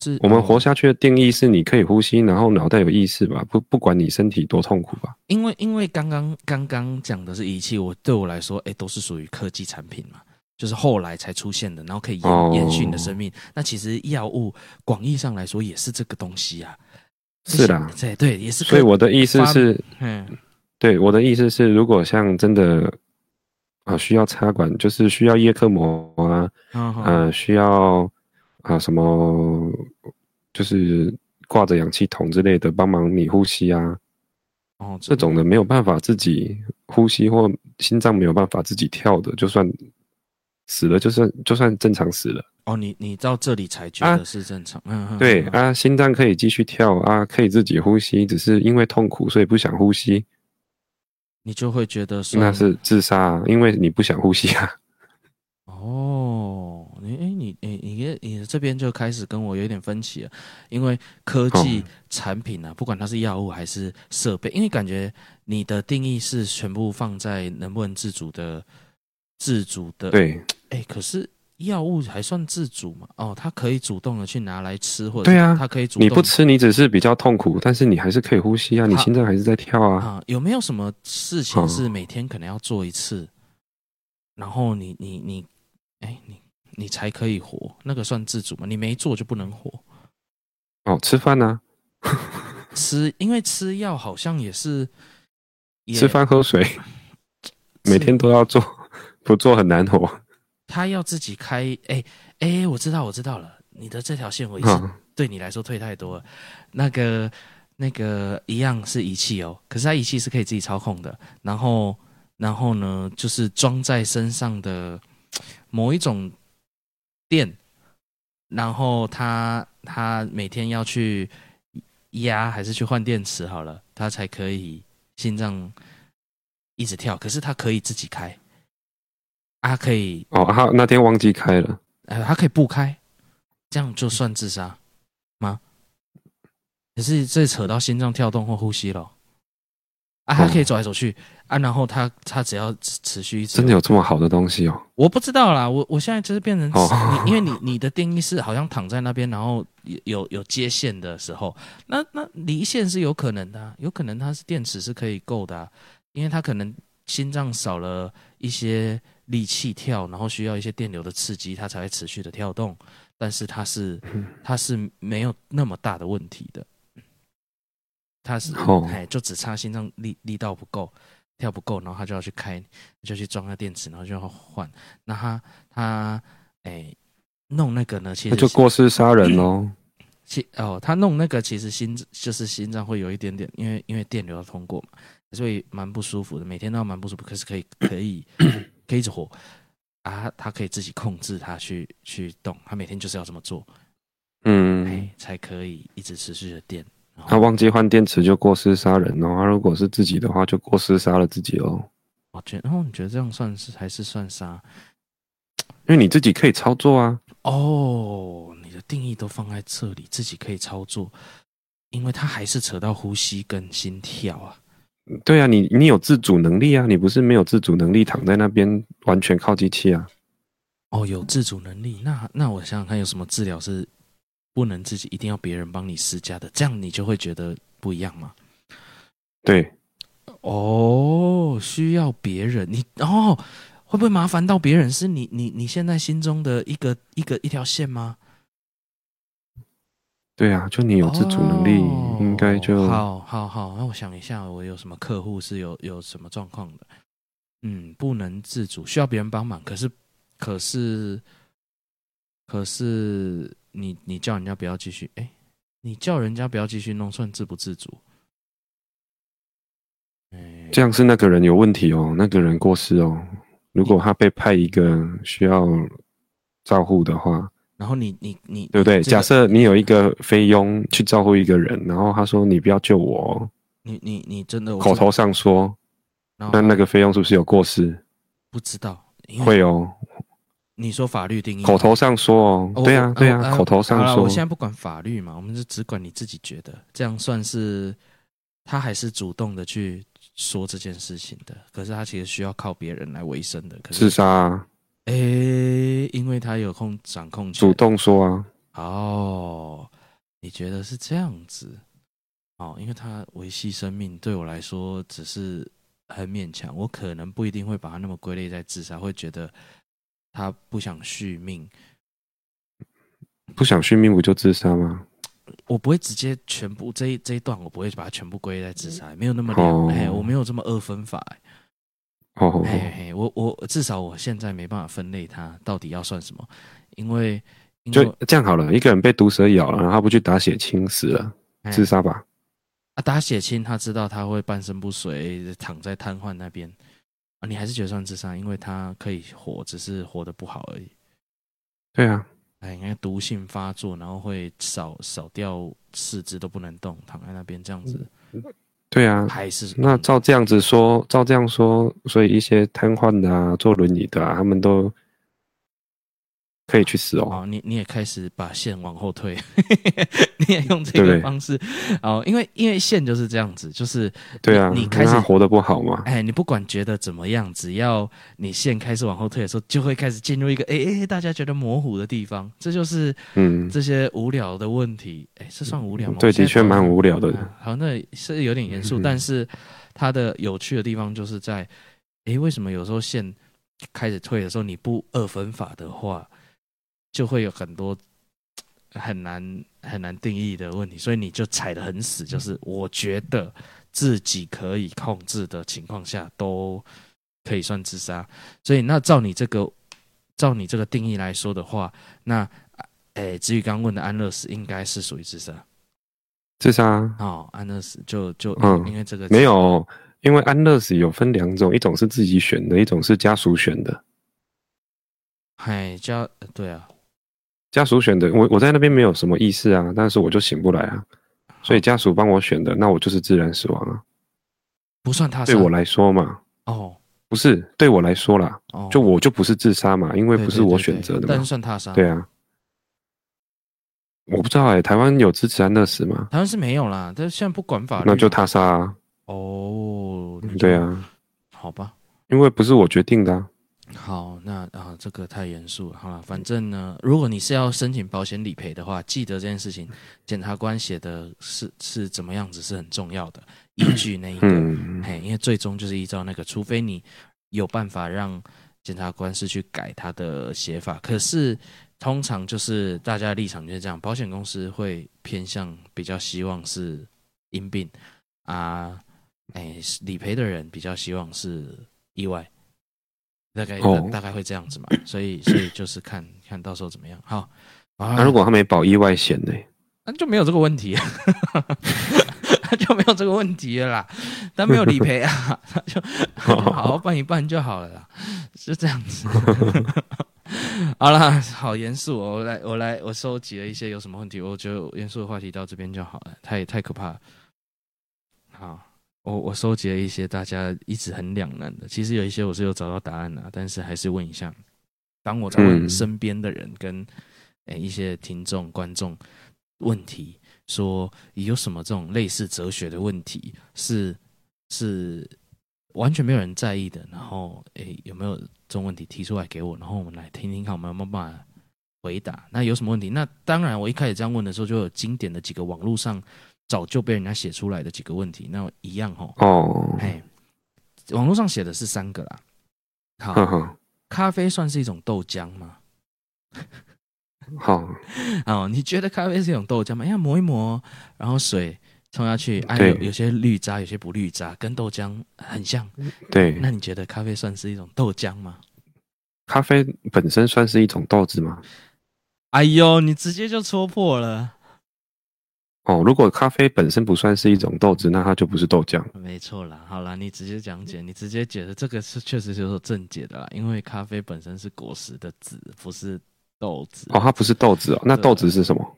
是我们活下去的定义是你可以呼吸，然后脑袋有意识吧？不不管你身体多痛苦吧。因为因为刚刚刚刚讲的是仪器，我对我来说，哎，都是属于科技产品嘛，就是后来才出现的，然后可以延、哦、延续你的生命。那其实药物广义上来说也是这个东西啊。是的，对对，也是。所以我的意思是，嗯，对，我的意思是，如果像真的啊需要插管，就是需要叶克膜啊，嗯、呃，需要啊什么，就是挂着氧气筒之类的帮忙你呼吸啊，哦，这种的没有办法自己呼吸或心脏没有办法自己跳的，就算死了，就算就算正常死了。哦，你你到这里才觉得是正常，嗯、啊，对啊，心脏可以继续跳啊，可以自己呼吸，只是因为痛苦所以不想呼吸，你就会觉得说那是自杀，因为你不想呼吸啊。哦，你哎，你你你你这边就开始跟我有点分歧了，因为科技产品啊，哦、不管它是药物还是设备，因为感觉你的定义是全部放在能不能自主的自主的，对，哎，可是。药物还算自主嘛？哦，它可以主动的去拿来吃，或者对啊，它可以主动。你不吃，你只是比较痛苦，但是你还是可以呼吸啊，你心脏还是在跳啊。啊，有没有什么事情是每天可能要做一次，然后你你你，哎，你你才可以活？那个算自主吗？你没做就不能活？哦，吃饭呢？吃，因为吃药好像也是也吃饭喝水，每天都要做，不做很难活。他要自己开，哎、欸、哎、欸，我知道，我知道了。你的这条线我已经对你来说退太多了。那个那个一样是仪器哦，可是它仪器是可以自己操控的。然后然后呢，就是装在身上的某一种电，然后他他每天要去压还是去换电池好了，他才可以心脏一直跳。可是他可以自己开。啊，可以哦，他那天忘记开了。呃，他可以不开，这样就算自杀吗？可是这扯到心脏跳动或呼吸了。啊，他可以走来走去、哦、啊，然后他他只要持续一直。真的有这么好的东西哦？我不知道啦，我我现在就是变成哦，你因为你你的定义是好像躺在那边，然后有有接线的时候，那那离线是有可能的、啊，有可能它是电池是可以够的、啊，因为它可能心脏少了一些。力气跳，然后需要一些电流的刺激，它才会持续的跳动。但是它是它是没有那么大的问题的，它是哎、oh. 就只差心脏力力道不够，跳不够，然后他就要去开，就去装个电池，然后就要换。那他他哎弄那个呢，其实就过失杀人喽。其哦，他弄那个其实心就是心脏会有一点点，因为因为电流要通过嘛，所以蛮不舒服的，每天都要蛮不舒服。可是可以可以可以一直活啊，他可以自己控制他去去动，他每天就是要这么做，嗯，哎，才可以一直持续的电。他忘记换电池就过失杀人哦，他如果是自己的话就过失杀了自己哦。我觉得，然后你觉得这样算是还是算杀？因为你自己可以操作啊。哦，你的定义都放在这里，自己可以操作，因为他还是扯到呼吸跟心跳啊。对啊，你你有自主能力啊，你不是没有自主能力躺在那边完全靠机器啊。哦，有自主能力，那那我想想看，有什么治疗是不能自己，一定要别人帮你施加的？这样你就会觉得不一样吗？对。哦，需要别人，你哦。会不会麻烦到别人？是你你你现在心中的一个一个一条线吗？对啊，就你有自主能力，哦、应该就好好好。那我想一下，我有什么客户是有有什么状况的？嗯，不能自主，需要别人帮忙。可是可是可是你你叫人家不要继续，哎，你叫人家不要继续弄，算自不自主？这样是那个人有问题哦，那个人过世哦。如果他被派一个需要照护的话，然后你你你对不对？假设你有一个菲佣去照顾一个人，然后他说：“你不要救我。”你你你真的口头上说，那那个菲佣是不是有过失？不知道，会哦。你说法律定义，口头上说哦，对啊对啊，口头上说。我现在不管法律嘛，我们就只管你自己觉得这样算是他还是主动的去。说这件事情的，可是他其实需要靠别人来维生的。可是自杀啊？哎、欸，因为他有控掌控权，主动说啊。哦，你觉得是这样子？哦，因为他维系生命，对我来说只是很勉强。我可能不一定会把他那么归类在自杀，会觉得他不想续命。不想续命，不就自杀吗？我不会直接全部这一这一段，我不会把它全部归在自杀，没有那么两，哎、oh.，我没有这么二分法，哎，哦，嘿嘿，我我至少我现在没办法分类它到底要算什么，因为，就这样好了，一个人被毒蛇咬了，然后他不去打血清死了，自杀吧？啊，打血清，他知道他会半身不遂，躺在瘫痪那边啊，你还是觉得算自杀，因为他可以活，只是活得不好而已。对啊。哎，应该毒性发作，然后会少少掉四肢都不能动，躺在那边这样子。对啊，还是那照这样子说，照这样说，所以一些瘫痪的啊，坐轮椅的啊，他们都。可以去死哦！哦，你你也开始把线往后退，你也用这个方式哦，因为因为线就是这样子，就是对啊，你开始活得不好嘛？哎，你不管觉得怎么样，只要你线开始往后退的时候，就会开始进入一个哎哎，大家觉得模糊的地方，这就是嗯这些无聊的问题。哎，这算无聊吗？对，的确蛮无聊的。好，那是有点严肃，嗯，但是它的有趣的地方就是在哎，为什么有时候线开始退的时候，你不二分法的话？就会有很多很难很难定义的问题，所以你就踩得很死。就是我觉得自己可以控制的情况下，都可以算自杀。所以那照你这个照你这个定义来说的话，那诶，至于刚问的安乐死，应该是属于自杀。自杀哦，安乐死就就嗯，因为这个没有，因为安乐死有分两种，一种是自己选的，一种是家属选的。嗨，家对啊。家属选的，我我在那边没有什么意识啊，但是我就醒不来啊，所以家属帮我选的，那我就是自然死亡啊，不算他杀。对我来说嘛，哦，不是对我来说啦，哦，就我就不是自杀嘛，因为不是我选择的嘛，但是算他杀。对啊，我不知道哎、欸，台湾有支持安乐死吗？台湾是没有啦，但是现在不管法律，那就他杀啊。哦，对啊，好吧，因为不是我决定的啊。好，那啊，这个太严肃了。好了，反正呢，如果你是要申请保险理赔的话，记得这件事情，检察官写的是是怎么样子是很重要的，依据那一个，嘿，因为最终就是依照那个，除非你有办法让检察官是去改他的写法。可是通常就是大家的立场就是这样，保险公司会偏向比较希望是因病啊，哎，理赔的人比较希望是意外。大概、oh. 大概会这样子嘛，所以所以就是看看到时候怎么样。好，那、啊、如果他没保意外险呢？那就没有这个问题，他就没有这个问题了啦。但没有理赔啊，他就好好办一办就好了啦，是这样子。好啦，好严肃哦，我来，我来，我收集了一些有什么问题，我觉得严肃的话题到这边就好了，太太可怕了。好，我我收集了一些大家一直很两难的，其实有一些我是有找到答案的，但是还是问一下。当我在问身边的人跟诶、欸、一些听众观众问题，说有什么这种类似哲学的问题是是完全没有人在意的，然后诶、欸、有没有这种问题提出来给我，然后我们来听听看，我们有没有办法回答？那有什么问题？那当然，我一开始这样问的时候，就有经典的几个网络上早就被人家写出来的几个问题，那一样哈哦，哎，网络上写的是三个啦，好。呵呵咖啡算是一种豆浆吗？好 哦，你觉得咖啡是一种豆浆吗？要磨一磨，然后水冲下去，哎、啊，有有些绿渣，有些不绿渣，跟豆浆很像。对，那你觉得咖啡算是一种豆浆吗？咖啡本身算是一种豆子吗？哎呦，你直接就戳破了。哦，如果咖啡本身不算是一种豆子，那它就不是豆浆。没错啦，好啦，你直接讲解，你直接解释这个是确实就是正解的啦，因为咖啡本身是果实的籽，不是豆子。哦，它不是豆子哦，那豆子是什么？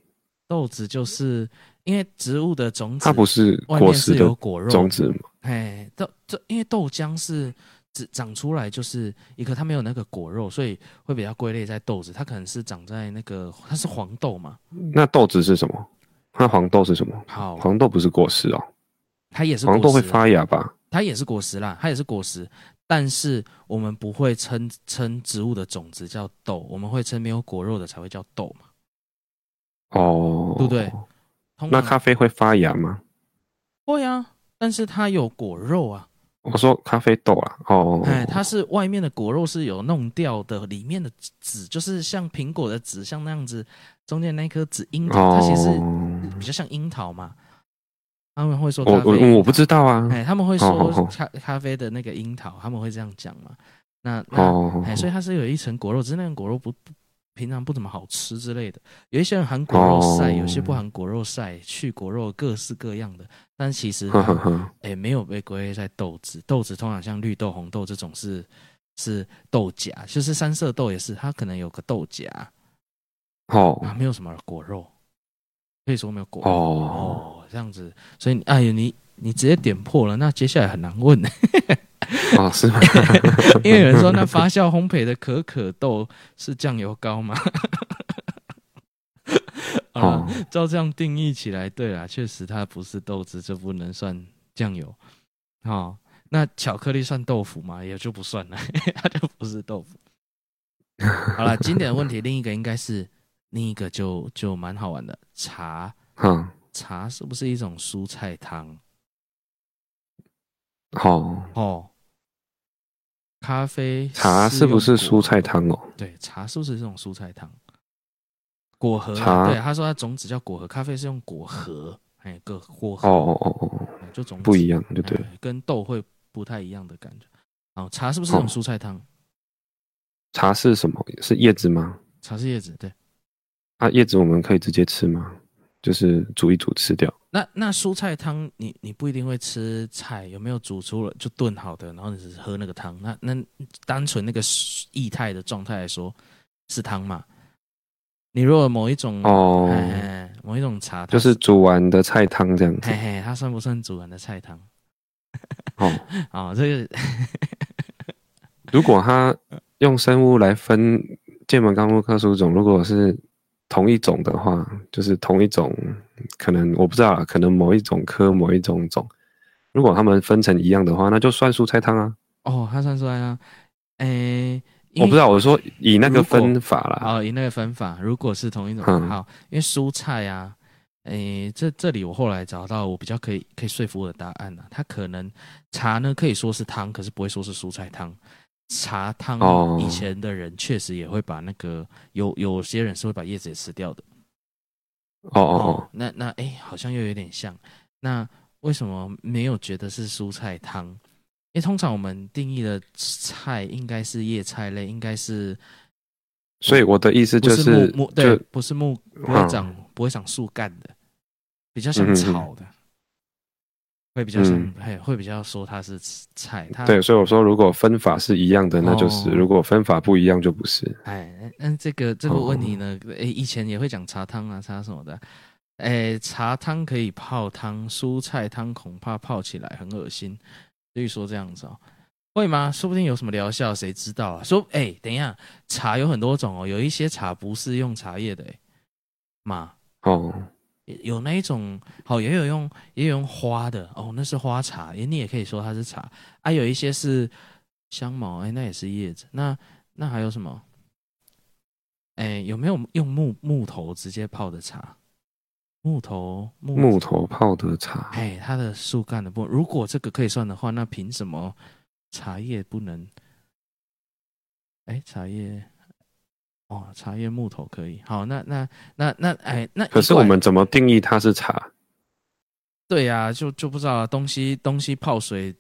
豆子就是因为植物的种子，它不是果实的果肉种子吗？哎，豆这因为豆浆是只长出来就是一个，它没有那个果肉，所以会比较归类在豆子。它可能是长在那个，它是黄豆嘛？那豆子是什么？那黄豆是什么？好，黄豆不是果实哦，它也是黄豆会发芽吧？它也是果实啦，它也是果实，但是我们不会称称植物的种子叫豆，我们会称没有果肉的才会叫豆嘛。哦，对不对？那咖啡会发芽吗？会啊，但是它有果肉啊。我说咖啡豆啊，哦，哎，它是外面的果肉是有弄掉的，里面的籽就是像苹果的籽，像那样子，中间那颗籽樱桃，它其实比较像樱桃嘛。他们会说咖啡，我我我不知道啊，哎，他们会说咖咖啡的那个樱桃，他们会这样讲嘛。那那哎，所以它是有一层果肉，只是那个果肉不不。平常不怎么好吃之类的，有一些人含果肉晒，oh. 有些不含果肉晒，去果肉各式各样的。但其实，哎、欸，没有被归类在豆子。豆子通常像绿豆、红豆这种是是豆荚，就是三色豆也是，它可能有个豆荚。哦、oh. 啊，没有什么果肉，可以说没有果肉。哦、oh. 哦，这样子，所以哎呀，你你直接点破了，那接下来很难问。哦，是吗？因为有人说，那发酵烘焙的可可豆是酱油膏吗？哦，照这样定义起来，对啦，确实它不是豆子，就不能算酱油。哦，那巧克力算豆腐吗？也就不算了，它就不是豆腐。好了，经典的问题，另一个应该是另一个就就蛮好玩的，茶。嗯，茶是不是一种蔬菜汤？好哦。咖啡茶是不是蔬菜汤哦？对，茶是不是这种蔬菜汤？果核茶对，他说他种子叫果核，咖啡是用果核，哎，个果核哦哦哦哦，就种子不一样，对对，跟豆会不太一样的感觉。哦，茶是不是这种蔬菜汤？茶是什么？是叶子吗？茶是叶子，对。啊，叶子我们可以直接吃吗？就是煮一煮吃掉。那那蔬菜汤，你你不一定会吃菜，有没有煮出了就炖好的，然后你只是喝那个汤？那那单纯那个液态的状态来说是汤嘛？你如果某一种哦某一种茶，就是煮完的菜汤这样子，嘿嘿，它算不算煮完的菜汤？哦 哦，这个如果它用生物来分剑门纲目科属种，如果是。同一种的话，就是同一种，可能我不知道，可能某一种科某一种种，如果它们分成一样的话，那就算蔬菜汤啊。哦，它算出来啊。诶、欸，我不知道，我说以那个分法啦。哦，以那个分法，如果是同一种，嗯、好，因为蔬菜啊，诶、欸，这这里我后来找到我比较可以可以说服我的答案了、啊。它可能茶呢可以说是汤，可是不会说是蔬菜汤。茶汤以前的人确实也会把那个有有些人是会把叶子也吃掉的。哦哦哦，那那哎、欸，好像又有点像。那为什么没有觉得是蔬菜汤？因为通常我们定义的菜应该是叶菜类，应该是。所以我的意思就是，木木对，不是木不会长、嗯、不会长树干的。比较像炒的，嗯、会比较像，嘿、嗯，会比较说它是菜。它对，所以我说如果分法是一样的，那就是；哦、如果分法不一样，就不是。哎，那这个这个问题呢？哎、哦，以前也会讲茶汤啊，茶什么的。哎，茶汤可以泡汤，蔬菜汤恐怕泡起来很恶心。所以说这样子哦，会吗？说不定有什么疗效，谁知道啊？说，哎，等一下，茶有很多种哦，有一些茶不是用茶叶的，哎，嘛，哦，有那一种，好，也有用，也有用花的，哦，那是花茶，你也可以说它是茶啊。有一些是香茅，哎，那也是叶子。那那还有什么？哎，有没有用木木头直接泡的茶？木头木木头泡的茶，哎，它的树干的部分，如果这个可以算的话，那凭什么茶叶不能？哎，茶叶，哦，茶叶木头可以。好，那那那那，哎，那可是我们怎么定义它是茶？对呀、啊，就就不知道东西东西泡水，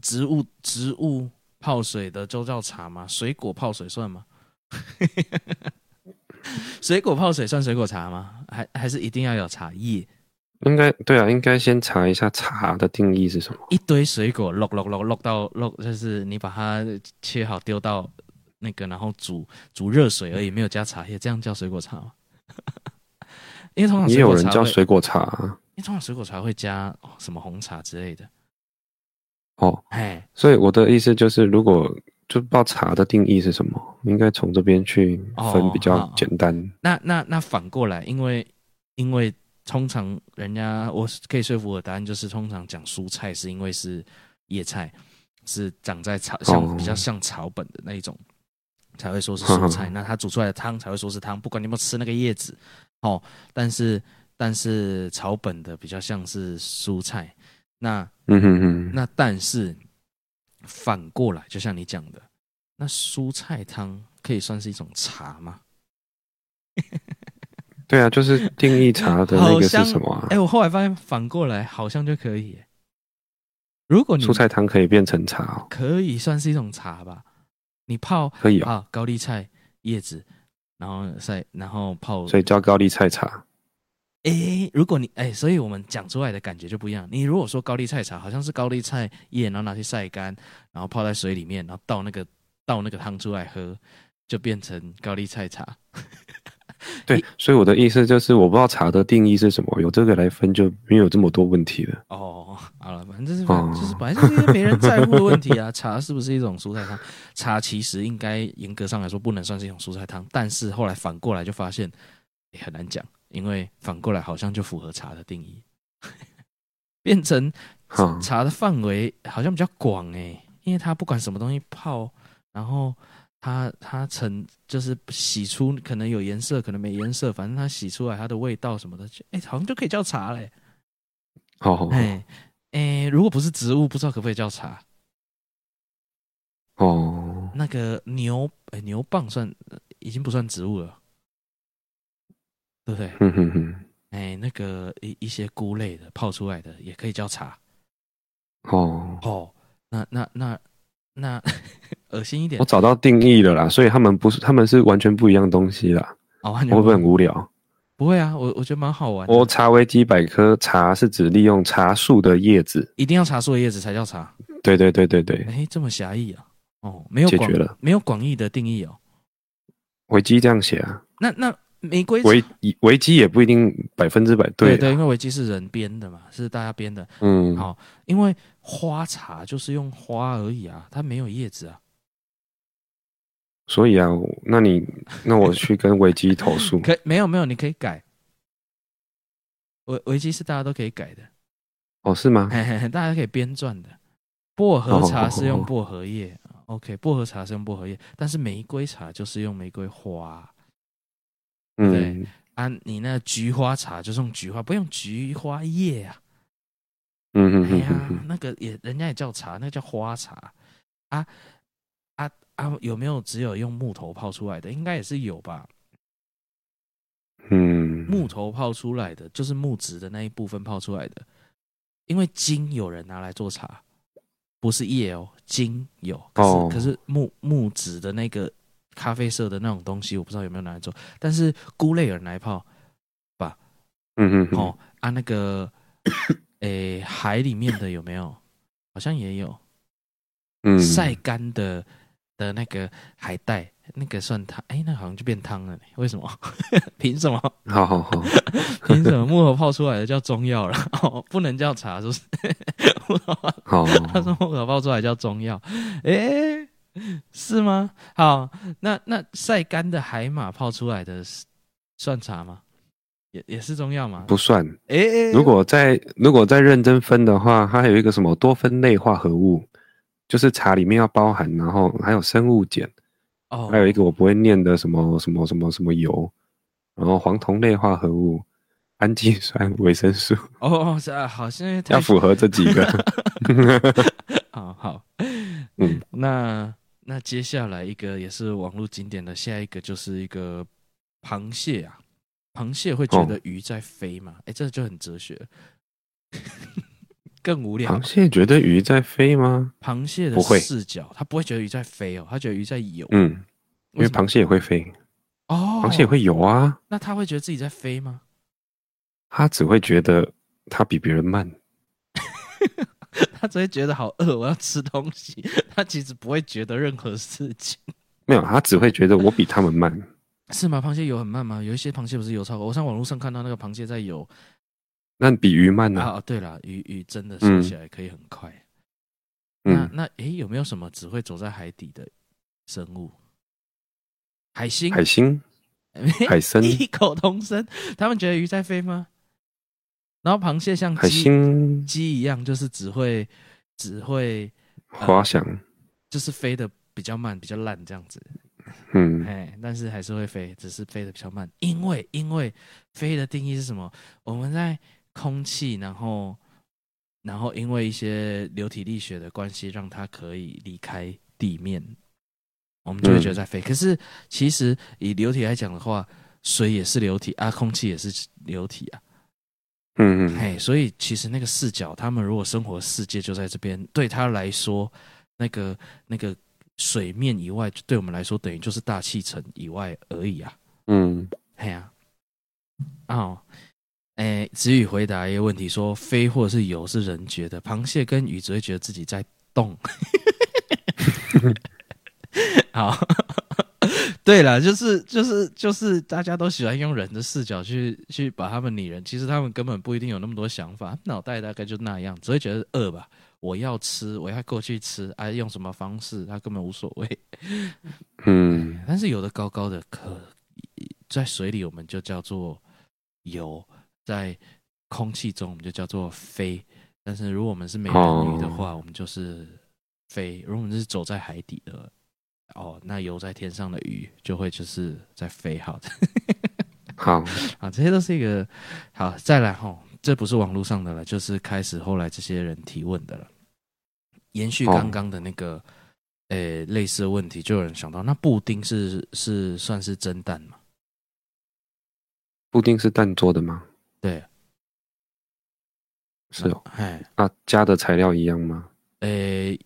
植物植物泡水的就叫茶吗？水果泡水算吗？水果泡水算水果茶吗？还还是一定要有茶叶？应该对啊，应该先查一下茶的定义是什么。一堆水果落落落落到落，就是你把它切好丢到那个，然后煮煮热水而已，没有加茶叶，这样叫水果茶吗？因为通常也有人叫水果茶，因为通常水果茶会加什么红茶之类的。哦，哎，所以我的意思就是，如果。就不知道茶的定义是什么，应该从这边去分比较简单。哦、那那那反过来，因为因为通常人家我可以说服我的答案就是，通常讲蔬菜是因为是叶菜，是长在草像比较像草本的那一种，哦、才会说是蔬菜。那它煮出来的汤才会说是汤，不管你有没有吃那个叶子哦。但是但是草本的比较像是蔬菜。那嗯哼哼，那但是。反过来，就像你讲的，那蔬菜汤可以算是一种茶吗？对啊，就是定义茶的那个是什么、啊？哎、欸，我后来发现反过来好像就可以。如果你蔬菜汤可以变成茶、哦，可以算是一种茶吧？你泡可以啊，高丽菜叶子，然后晒，然后泡，所以叫高丽菜茶。哎，如果你哎，所以我们讲出来的感觉就不一样。你如果说高丽菜茶，好像是高丽菜叶，然后拿去晒干，然后泡在水里面，然后倒那个倒那个汤出来喝，就变成高丽菜茶。对，所以我的意思就是，我不知道茶的定义是什么，有这个来分就没有这么多问题了。哦，好了，反正就是就是本来就是没人在乎的问题啊。茶是不是一种蔬菜汤？茶其实应该严格上来说不能算是一种蔬菜汤，但是后来反过来就发现也很难讲。因为反过来好像就符合茶的定义，变成茶的范围好像比较广哎，因为它不管什么东西泡，然后它它成就是洗出可能有颜色，可能没颜色，反正它洗出来它的味道什么的，哎，好像就可以叫茶嘞。好，哎哎，如果不是植物，不知道可不可以叫茶。哦，那个牛哎牛蒡算已经不算植物了。对不对？嗯哼哼，哎，那个一一些菇类的泡出来的也可以叫茶。哦哦，那那那那 恶心一点。我找到定义了啦，所以他们不是，他们是完全不一样东西啦。哦，会不会很无聊？不会啊，我我觉得蛮好玩。我查维基百科，茶是指利用茶树的叶子，一定要茶树的叶子才叫茶。对对对对对。哎，这么狭义啊？哦，没有解决了，没有广义的定义哦。维基这样写啊？那那。玫瑰维维基也不一定百分之百对，对对，因为维基是人编的嘛，是大家编的。嗯，好，因为花茶就是用花而已啊，它没有叶子啊。所以啊，那你那我去跟维基投诉？可没有没有，你可以改。维维基是大家都可以改的。哦，是吗？嘿嘿嘿，大家可以编撰的。薄荷茶是用薄荷叶，哦哦哦，OK，薄荷茶是用薄荷叶，但是玫瑰茶就是用玫瑰花。对，嗯，啊，你那菊花茶就是用菊花，不用菊花叶啊。嗯嗯，哎呀，那个也人家也叫茶，那个叫花茶。啊啊啊！有没有只有用木头泡出来的？应该也是有吧。嗯，木头泡出来的就是木质的那一部分泡出来的，因为金有人拿来做茶，不是叶哦，金有，可是、哦、可是木木质的那个。咖啡色的那种东西，我不知道有没有拿来做，但是菇类有人来泡吧？嗯嗯，哦，啊，那个，诶，海里面的有没有？好像也有。嗯，晒干的的那个海带，那个算汤，哎，那好像就变汤了。为什么？凭什么？好好好，凭什么木头泡出来的叫中药了？哦，不能叫茶，是不是？好，他说木头泡出来叫中药，哎，是吗？好，那那晒干的海马泡出来的算茶吗？也也是中药吗？不算。哎，如果再如果再认真分的话，它还有一个什么多酚类化合物。就是茶里面要包含，然后还有生物碱，哦，还有一个我不会念的什么什么什么什么油，然后黄酮类化合物、氨基酸、维生素。哦，是啊，好像要符合这几个。好好，嗯，那那接下来一个也是网络经典的，下一个就是一个螃蟹啊，螃蟹会觉得鱼在飞吗？哎、哦，这就很哲学。更无聊。螃蟹觉得鱼在飞吗？螃蟹的视角，它不会觉得鱼在飞哦，它觉得鱼在游。嗯，因为螃蟹也会飞。哦，螃蟹也会游啊。那它会觉得自己在飞吗？它只会觉得它比别人慢。它只会觉得好饿，我要吃东西。它其实不会觉得任何事情。没有，他只会觉得我比他们慢。是吗？螃蟹游很慢吗？有一些螃蟹不是游超快。我上网络上看到那个螃蟹在游。那比鱼慢呢？啊，对了，鱼鱼真的游起来可以很快。嗯、那那诶，有没有什么只会走在海底的生物？海星？海星？海参？异口同声，他们觉得鱼在飞吗？然后螃蟹像鸡海星鸡一样，就是只会只会滑翔、呃，就是飞的比较慢，比较烂这样子。嗯，哎，但是还是会飞，只是飞的比较慢。因为因为飞的定义是什么？我们在空气，然后，然后因为一些流体力学的关系，让它可以离开地面，我们就会觉得在飞。嗯、可是其实以流体来讲的话，水也是流体啊，空气也是流体啊。嗯嗯，嘿，所以其实那个视角，他们如果生活世界就在这边，对他来说，那个那个水面以外，对我们来说等于就是大气层以外而已啊。嗯，嘿呀、啊，哦。哎，子宇回答一个问题说：飞或者是游是人觉得，螃蟹跟鱼只会觉得自己在动。好，对了，就是就是就是，大家都喜欢用人的视角去去把他们拟人，其实他们根本不一定有那么多想法，脑袋大概就那样，只会觉得饿吧，我要吃，我要过去吃，哎、啊，用什么方式，他根本无所谓。嗯，但是有的高高的，可在水里我们就叫做游。在空气中，我们就叫做飞；但是如果我们是美人鱼的话，我们就是飞；如果我们是走在海底的，哦，那游在天上的鱼就会就是在飞。好的，好 啊，这些都是一个好。再来吼，这不是网络上的了，就是开始后来这些人提问的了。延续刚刚的那个，诶，类似的问题，就有人想到，那布丁是是算是蒸蛋吗？布丁是蛋做的吗？对，是哦，哎，那，加的材料一样吗？诶，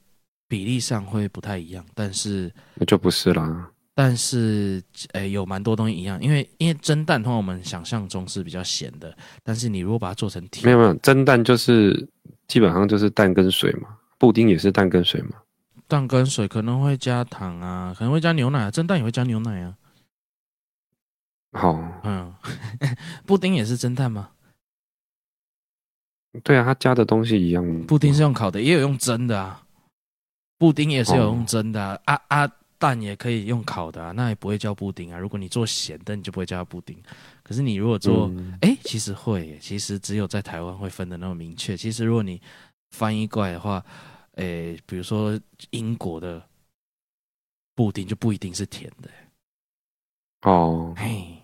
比例上会不太一样，但是那就不是啦。但是，诶，有蛮多东西一样，因为因为蒸蛋通常我们想象中是比较咸的，但是你如果把它做成甜，没有没有，蒸蛋就是基本上就是蛋跟水嘛，布丁也是蛋跟水吗，蛋跟水可能会加糖啊，可能会加牛奶啊，蒸蛋也会加牛奶啊。好，嗯，布丁也是蒸蛋吗？对啊，他加的东西一样。布丁是用烤的，也有用蒸的啊。布丁也是有用蒸的啊，哦、啊啊，蛋也可以用烤的啊，那也不会叫布丁啊。如果你做咸的，你就不会叫布丁。可是你如果做，哎、嗯欸，其实会，其实只有在台湾会分的那么明确。其实如果你翻译过来的话，诶、欸，比如说英国的布丁就不一定是甜的。哦，嘿。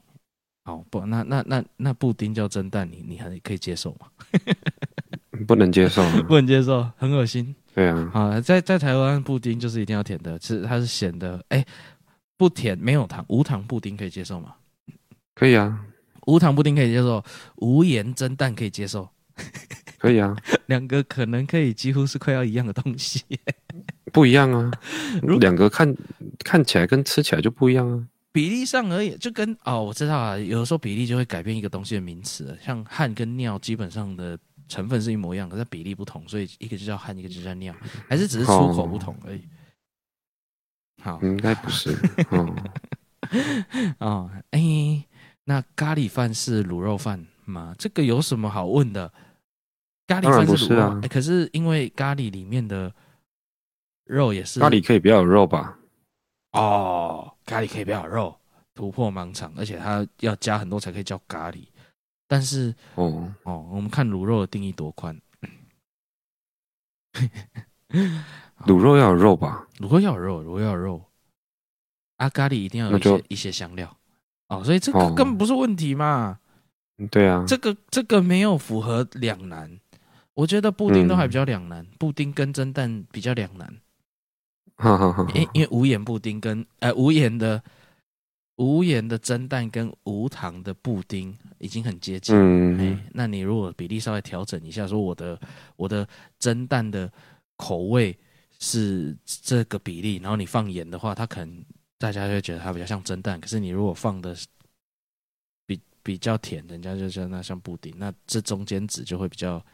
好不，那那那那布丁叫蒸蛋，你你还可以接受吗？不能接受，不能接受，很恶心。对啊，啊，在在台湾布丁就是一定要甜的，其实它是咸的。哎，不甜，没有糖，无糖布丁可以接受吗？可以啊，无糖布丁可以接受，无盐蒸蛋可以接受，可以啊。两个可能可以几乎是快要一样的东西，不一样啊。两个看看起来跟吃起来就不一样啊。比例上而已，就跟哦，我知道啊，有的时候比例就会改变一个东西的名词，像汗跟尿基本上的成分是一模一样，可是比例不同，所以一个就叫汗，一个就叫尿，还是只是出口不同而已。好，应该不是。哦，哦，哎、欸，那咖喱饭是卤肉饭吗？这个有什么好问的？咖喱算是卤肉，啊欸，可是因为咖喱里面的肉也是咖喱可以不要有肉吧？哦，咖喱可以不要有肉，突破盲肠，而且它要加很多才可以叫咖喱。但是哦哦，我们看卤肉的定义多宽，卤肉要有肉吧？卤肉要有肉，卤肉要有肉。啊，咖喱一定要有一些一些香料哦，所以这个根本不是问题嘛。对啊，这个这个没有符合两难。我觉得布丁都还比较两难，嗯、布丁跟蒸蛋比较两难。哈哈哈，因因为无盐布丁跟呃无盐的无盐的蒸蛋跟无糖的布丁已经很接近。嗯、欸，那你如果比例稍微调整一下，说我的我的蒸蛋的口味是这个比例，然后你放盐的话，它可能大家就会觉得它比较像蒸蛋。可是你如果放的比比较甜，人家就觉得那像布丁。那这中间值就会比较。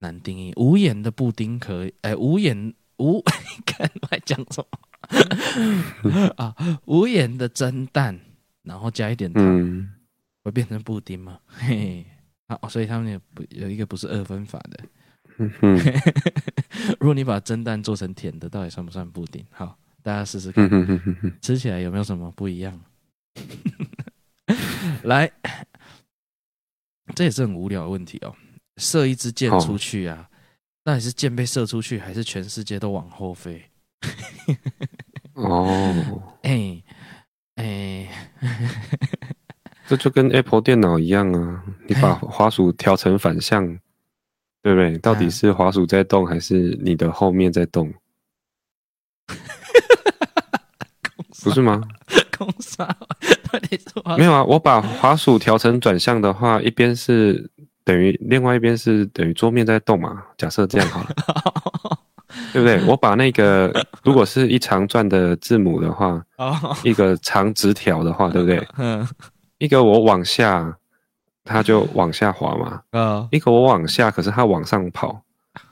难定义，无盐的布丁可以，哎、欸，无盐无，看我在讲什么 啊？无盐的蒸蛋，然后加一点糖，嗯、会变成布丁吗？嘿，嘿，好，所以他们有不有一个不是二分法的。如果你把蒸蛋做成甜的，到底算不算布丁？好，大家试试看，嗯、吃起来有没有什么不一样？来，这也是很无聊的问题哦。射一支箭出去啊，那你、哦、是箭被射出去，还是全世界都往后飞？哦，哎 哎，这就跟 Apple 电脑一样啊，你把滑鼠调成反向，欸、对不对？到底是滑鼠在动，还是你的后面在动？不是吗？空少，没有啊，我把滑鼠调成转向的话，一边是。等于另外一边是等于桌面在动嘛？假设这样好了，对不对？我把那个如果是一长串的字母的话，一个长直条的话，对不对？嗯，一个我往下，它就往下滑嘛。嗯，一个我往下，可是它往上跑，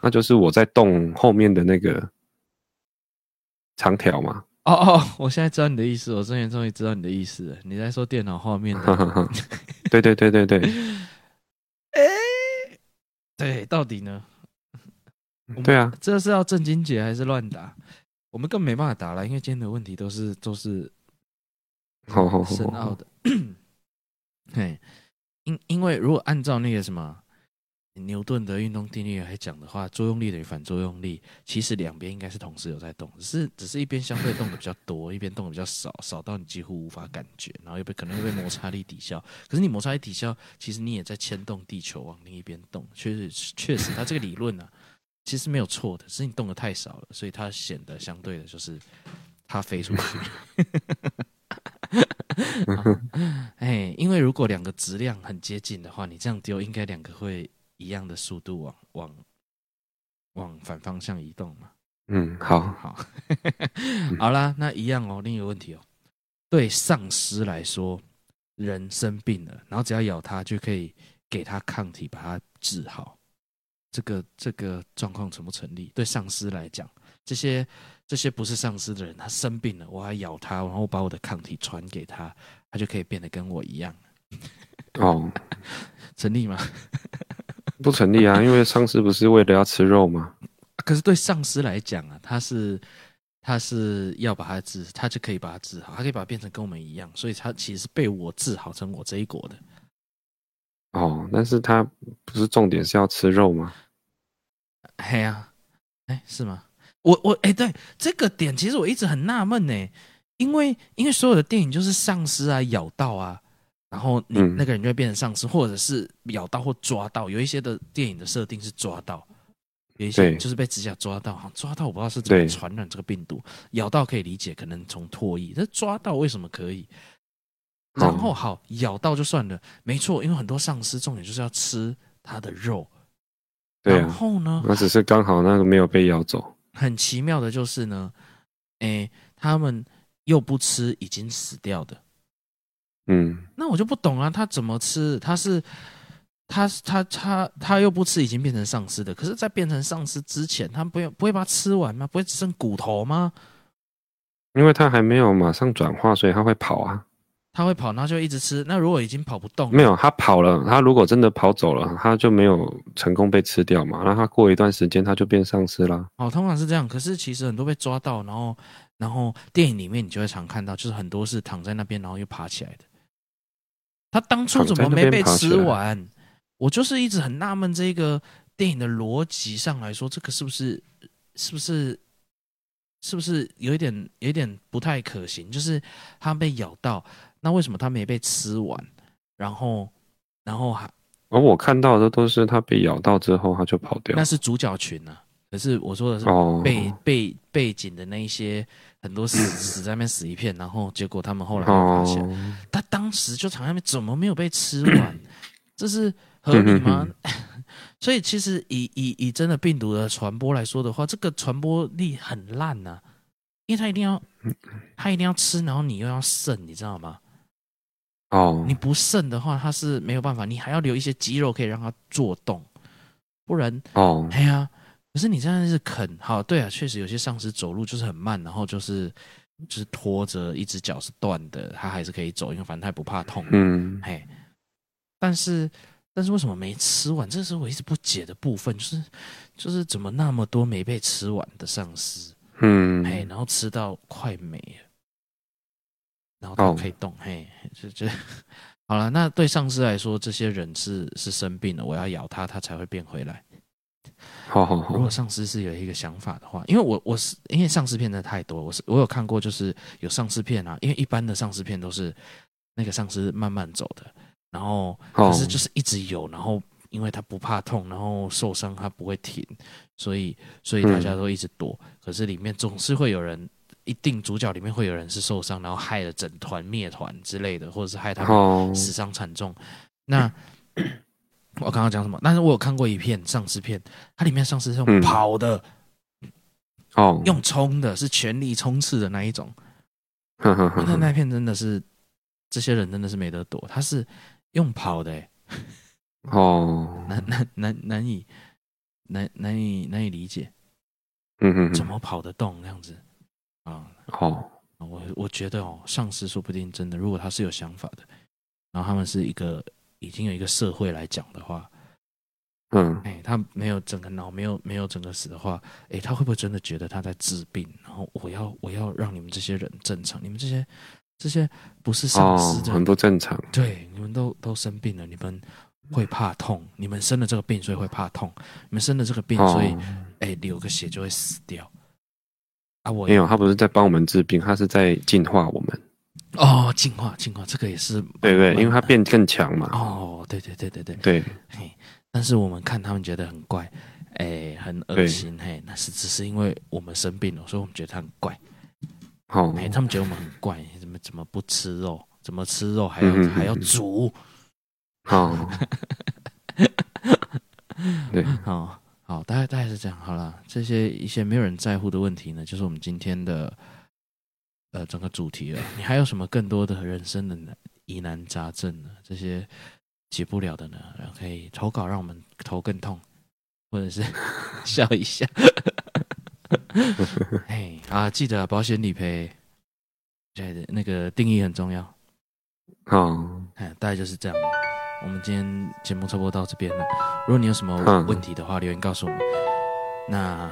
那就是我在动后面的那个长条嘛。哦哦，我现在知道你的意思，我终于终于知道你的意思了。你在说电脑画面的？对对对对对。对，到底呢？对啊，这是要正经解还是乱答？我们更没办法答了，因为今天的问题都是都是深奥的。嘿，因因为如果按照那个什么。牛顿的运动定律来讲的话，作用力等于反作用力，其实两边应该是同时有在动，只是只是一边相对动的比较多，一边动的比较少，少到你几乎无法感觉，然后又被可能会被摩擦力抵消。可是你摩擦力抵消，其实你也在牵动地球往另一边动。确实，确实，它这个理论呢、啊，其实没有错的，只是你动的太少了，所以它显得相对的就是它飞出去。哎，因为如果两个质量很接近的话，你这样丢，应该两个会。一样的速度往往往反方向移动嘛？嗯，好好 好啦，那一样哦。另一个问题哦，对丧尸来说，人生病了，然后只要咬它就可以给它抗体，把它治好。这个这个状况成不成立？对丧尸来讲，这些这些不是丧尸的人，他生病了，我还咬他，然后把我的抗体传给他，他就可以变得跟我一样。哦，成立吗？不成立啊，因为丧尸不是为了要吃肉吗？可是对丧尸来讲啊，他是他是要把它治，他就可以把它治好，他可以把它变成跟我们一样，所以他其实是被我治好成我这一国的。哦，但是他不是重点是要吃肉吗？嘿呀，哎，是吗？我我哎，对这个点，其实我一直很纳闷呢，因为因为所有的电影就是丧尸啊，咬到啊。然后你那个人就会变成丧尸，嗯、或者是咬到或抓到。有一些的电影的设定是抓到，有一些就是被指甲抓到。哈，抓到我不知道是怎么传染这个病毒。咬到可以理解，可能从唾液。但是抓到为什么可以？然后好，咬到就算了，没错，因为很多丧尸重点就是要吃它的肉。对啊、然后呢？那只是刚好那个没有被咬走。很奇妙的就是呢，诶，他们又不吃已经死掉的。嗯，那我就不懂啊，他怎么吃？他是他他他他又不吃，已经变成丧尸的。可是，在变成丧尸之前，他不要不会把它吃完吗？不会只剩骨头吗？因为他还没有马上转化，所以他会跑啊。他会跑，然后就一直吃。那如果已经跑不动，没有，他跑了。他如果真的跑走了，他就没有成功被吃掉嘛。然后他过一段时间，他就变丧尸了。哦，通常是这样。可是其实很多被抓到，然后然后电影里面你就会常看到，就是很多是躺在那边，然后又爬起来的。他当初怎么没被吃完？我就是一直很纳闷，这个电影的逻辑上来说，这个是不是是不是是不是有一点有一点不太可行？就是他被咬到。那为什么他没被吃完？然后，然后还……而我看到的都是他被咬到之后他就跑掉。那是主角群呢、啊？可是我说的是背背、哦、背景的那一些很多死死在那边死一片，然后结果他们后来爬起来。哦、他当时就躺在那边，怎么没有被吃完？这是合理吗？所以其实以以以真的病毒的传播来说的话，这个传播力很烂呐、啊，因为他一定要他一定要吃，然后你又要剩，你知道吗？哦，你不剩的话，它是没有办法，你还要留一些肌肉可以让它做动，不然哦，哎呀，可是你这样是啃，好，对啊，确实有些丧尸走路就是很慢，然后就是就是拖着一只脚是断的，它还是可以走，因为反正它也不怕痛，嗯，嘿，但是但是为什么没吃完？这是我一直不解的部分，就是就是怎么那么多没被吃完的丧尸，嗯，嘿，然后吃到快没了。然后都可以动，oh. 嘿，就就好了。那对丧尸来说，这些人是是生病了，我要咬他，他才会变回来。好好好。如果丧尸是有一个想法的话，因为我我是因为丧尸片真的太多，我是我有看过，就是有丧尸片啊。因为一般的丧尸片都是那个丧尸慢慢走的，然后可是就是一直有，然后因为他不怕痛，然后受伤他不会停，所以所以大家都一直躲。嗯、可是里面总是会有人。一定主角里面会有人是受伤，然后害了整团灭团之类的，或者是害他们死伤惨重。Oh. 那我刚刚讲什么？但是我有看过一片丧尸片，它里面丧尸是用跑的，哦，oh. 用冲的，是全力冲刺的那一种。那那那片真的是，这些人真的是没得躲，他是用跑的，哦，oh. 难难难难以难难以难以理解，嗯哼，怎么跑得动那样子？啊，好，我我觉得哦，丧尸说不定真的，如果他是有想法的，然后他们是一个已经有一个社会来讲的话，嗯，哎，他没有整个脑，没有没有整个死的话，哎，他会不会真的觉得他在治病？然后我要我要让你们这些人正常，你们这些这些不是丧尸的，很不正常，对，你们都都生病了，你们会怕痛，你们生了这个病，所以会怕痛，你们生了这个病，所以哎，流个血就会死掉。啊，我没有，他不是在帮我们治病，他是在进化我们。哦，进化，进化，这个也是对对，因为它变更强嘛。哦，对对对对对对。嘿，但是我们看他们觉得很怪，哎，很恶心，嘿，那是只是因为我们生病了，所以我们觉得他很怪。哦，哎，他们觉得我们很怪，怎么怎么不吃肉？怎么吃肉还要还要煮？哦，对，好。好，大概大概是这样。好了，这些一些没有人在乎的问题呢，就是我们今天的呃整个主题了。你还有什么更多的人生的疑难杂症呢？这些解不了的呢，可以投稿，让我们头更痛，或者是 笑一下。哎啊，记得保险理赔，对的，那个定义很重要。好，哎，大概就是这样。我们今天节目差不多到这边了。如果你有什么问题的话，留言告诉我们。那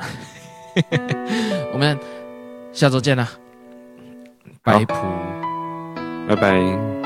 我们下周见啦，拜普，拜拜。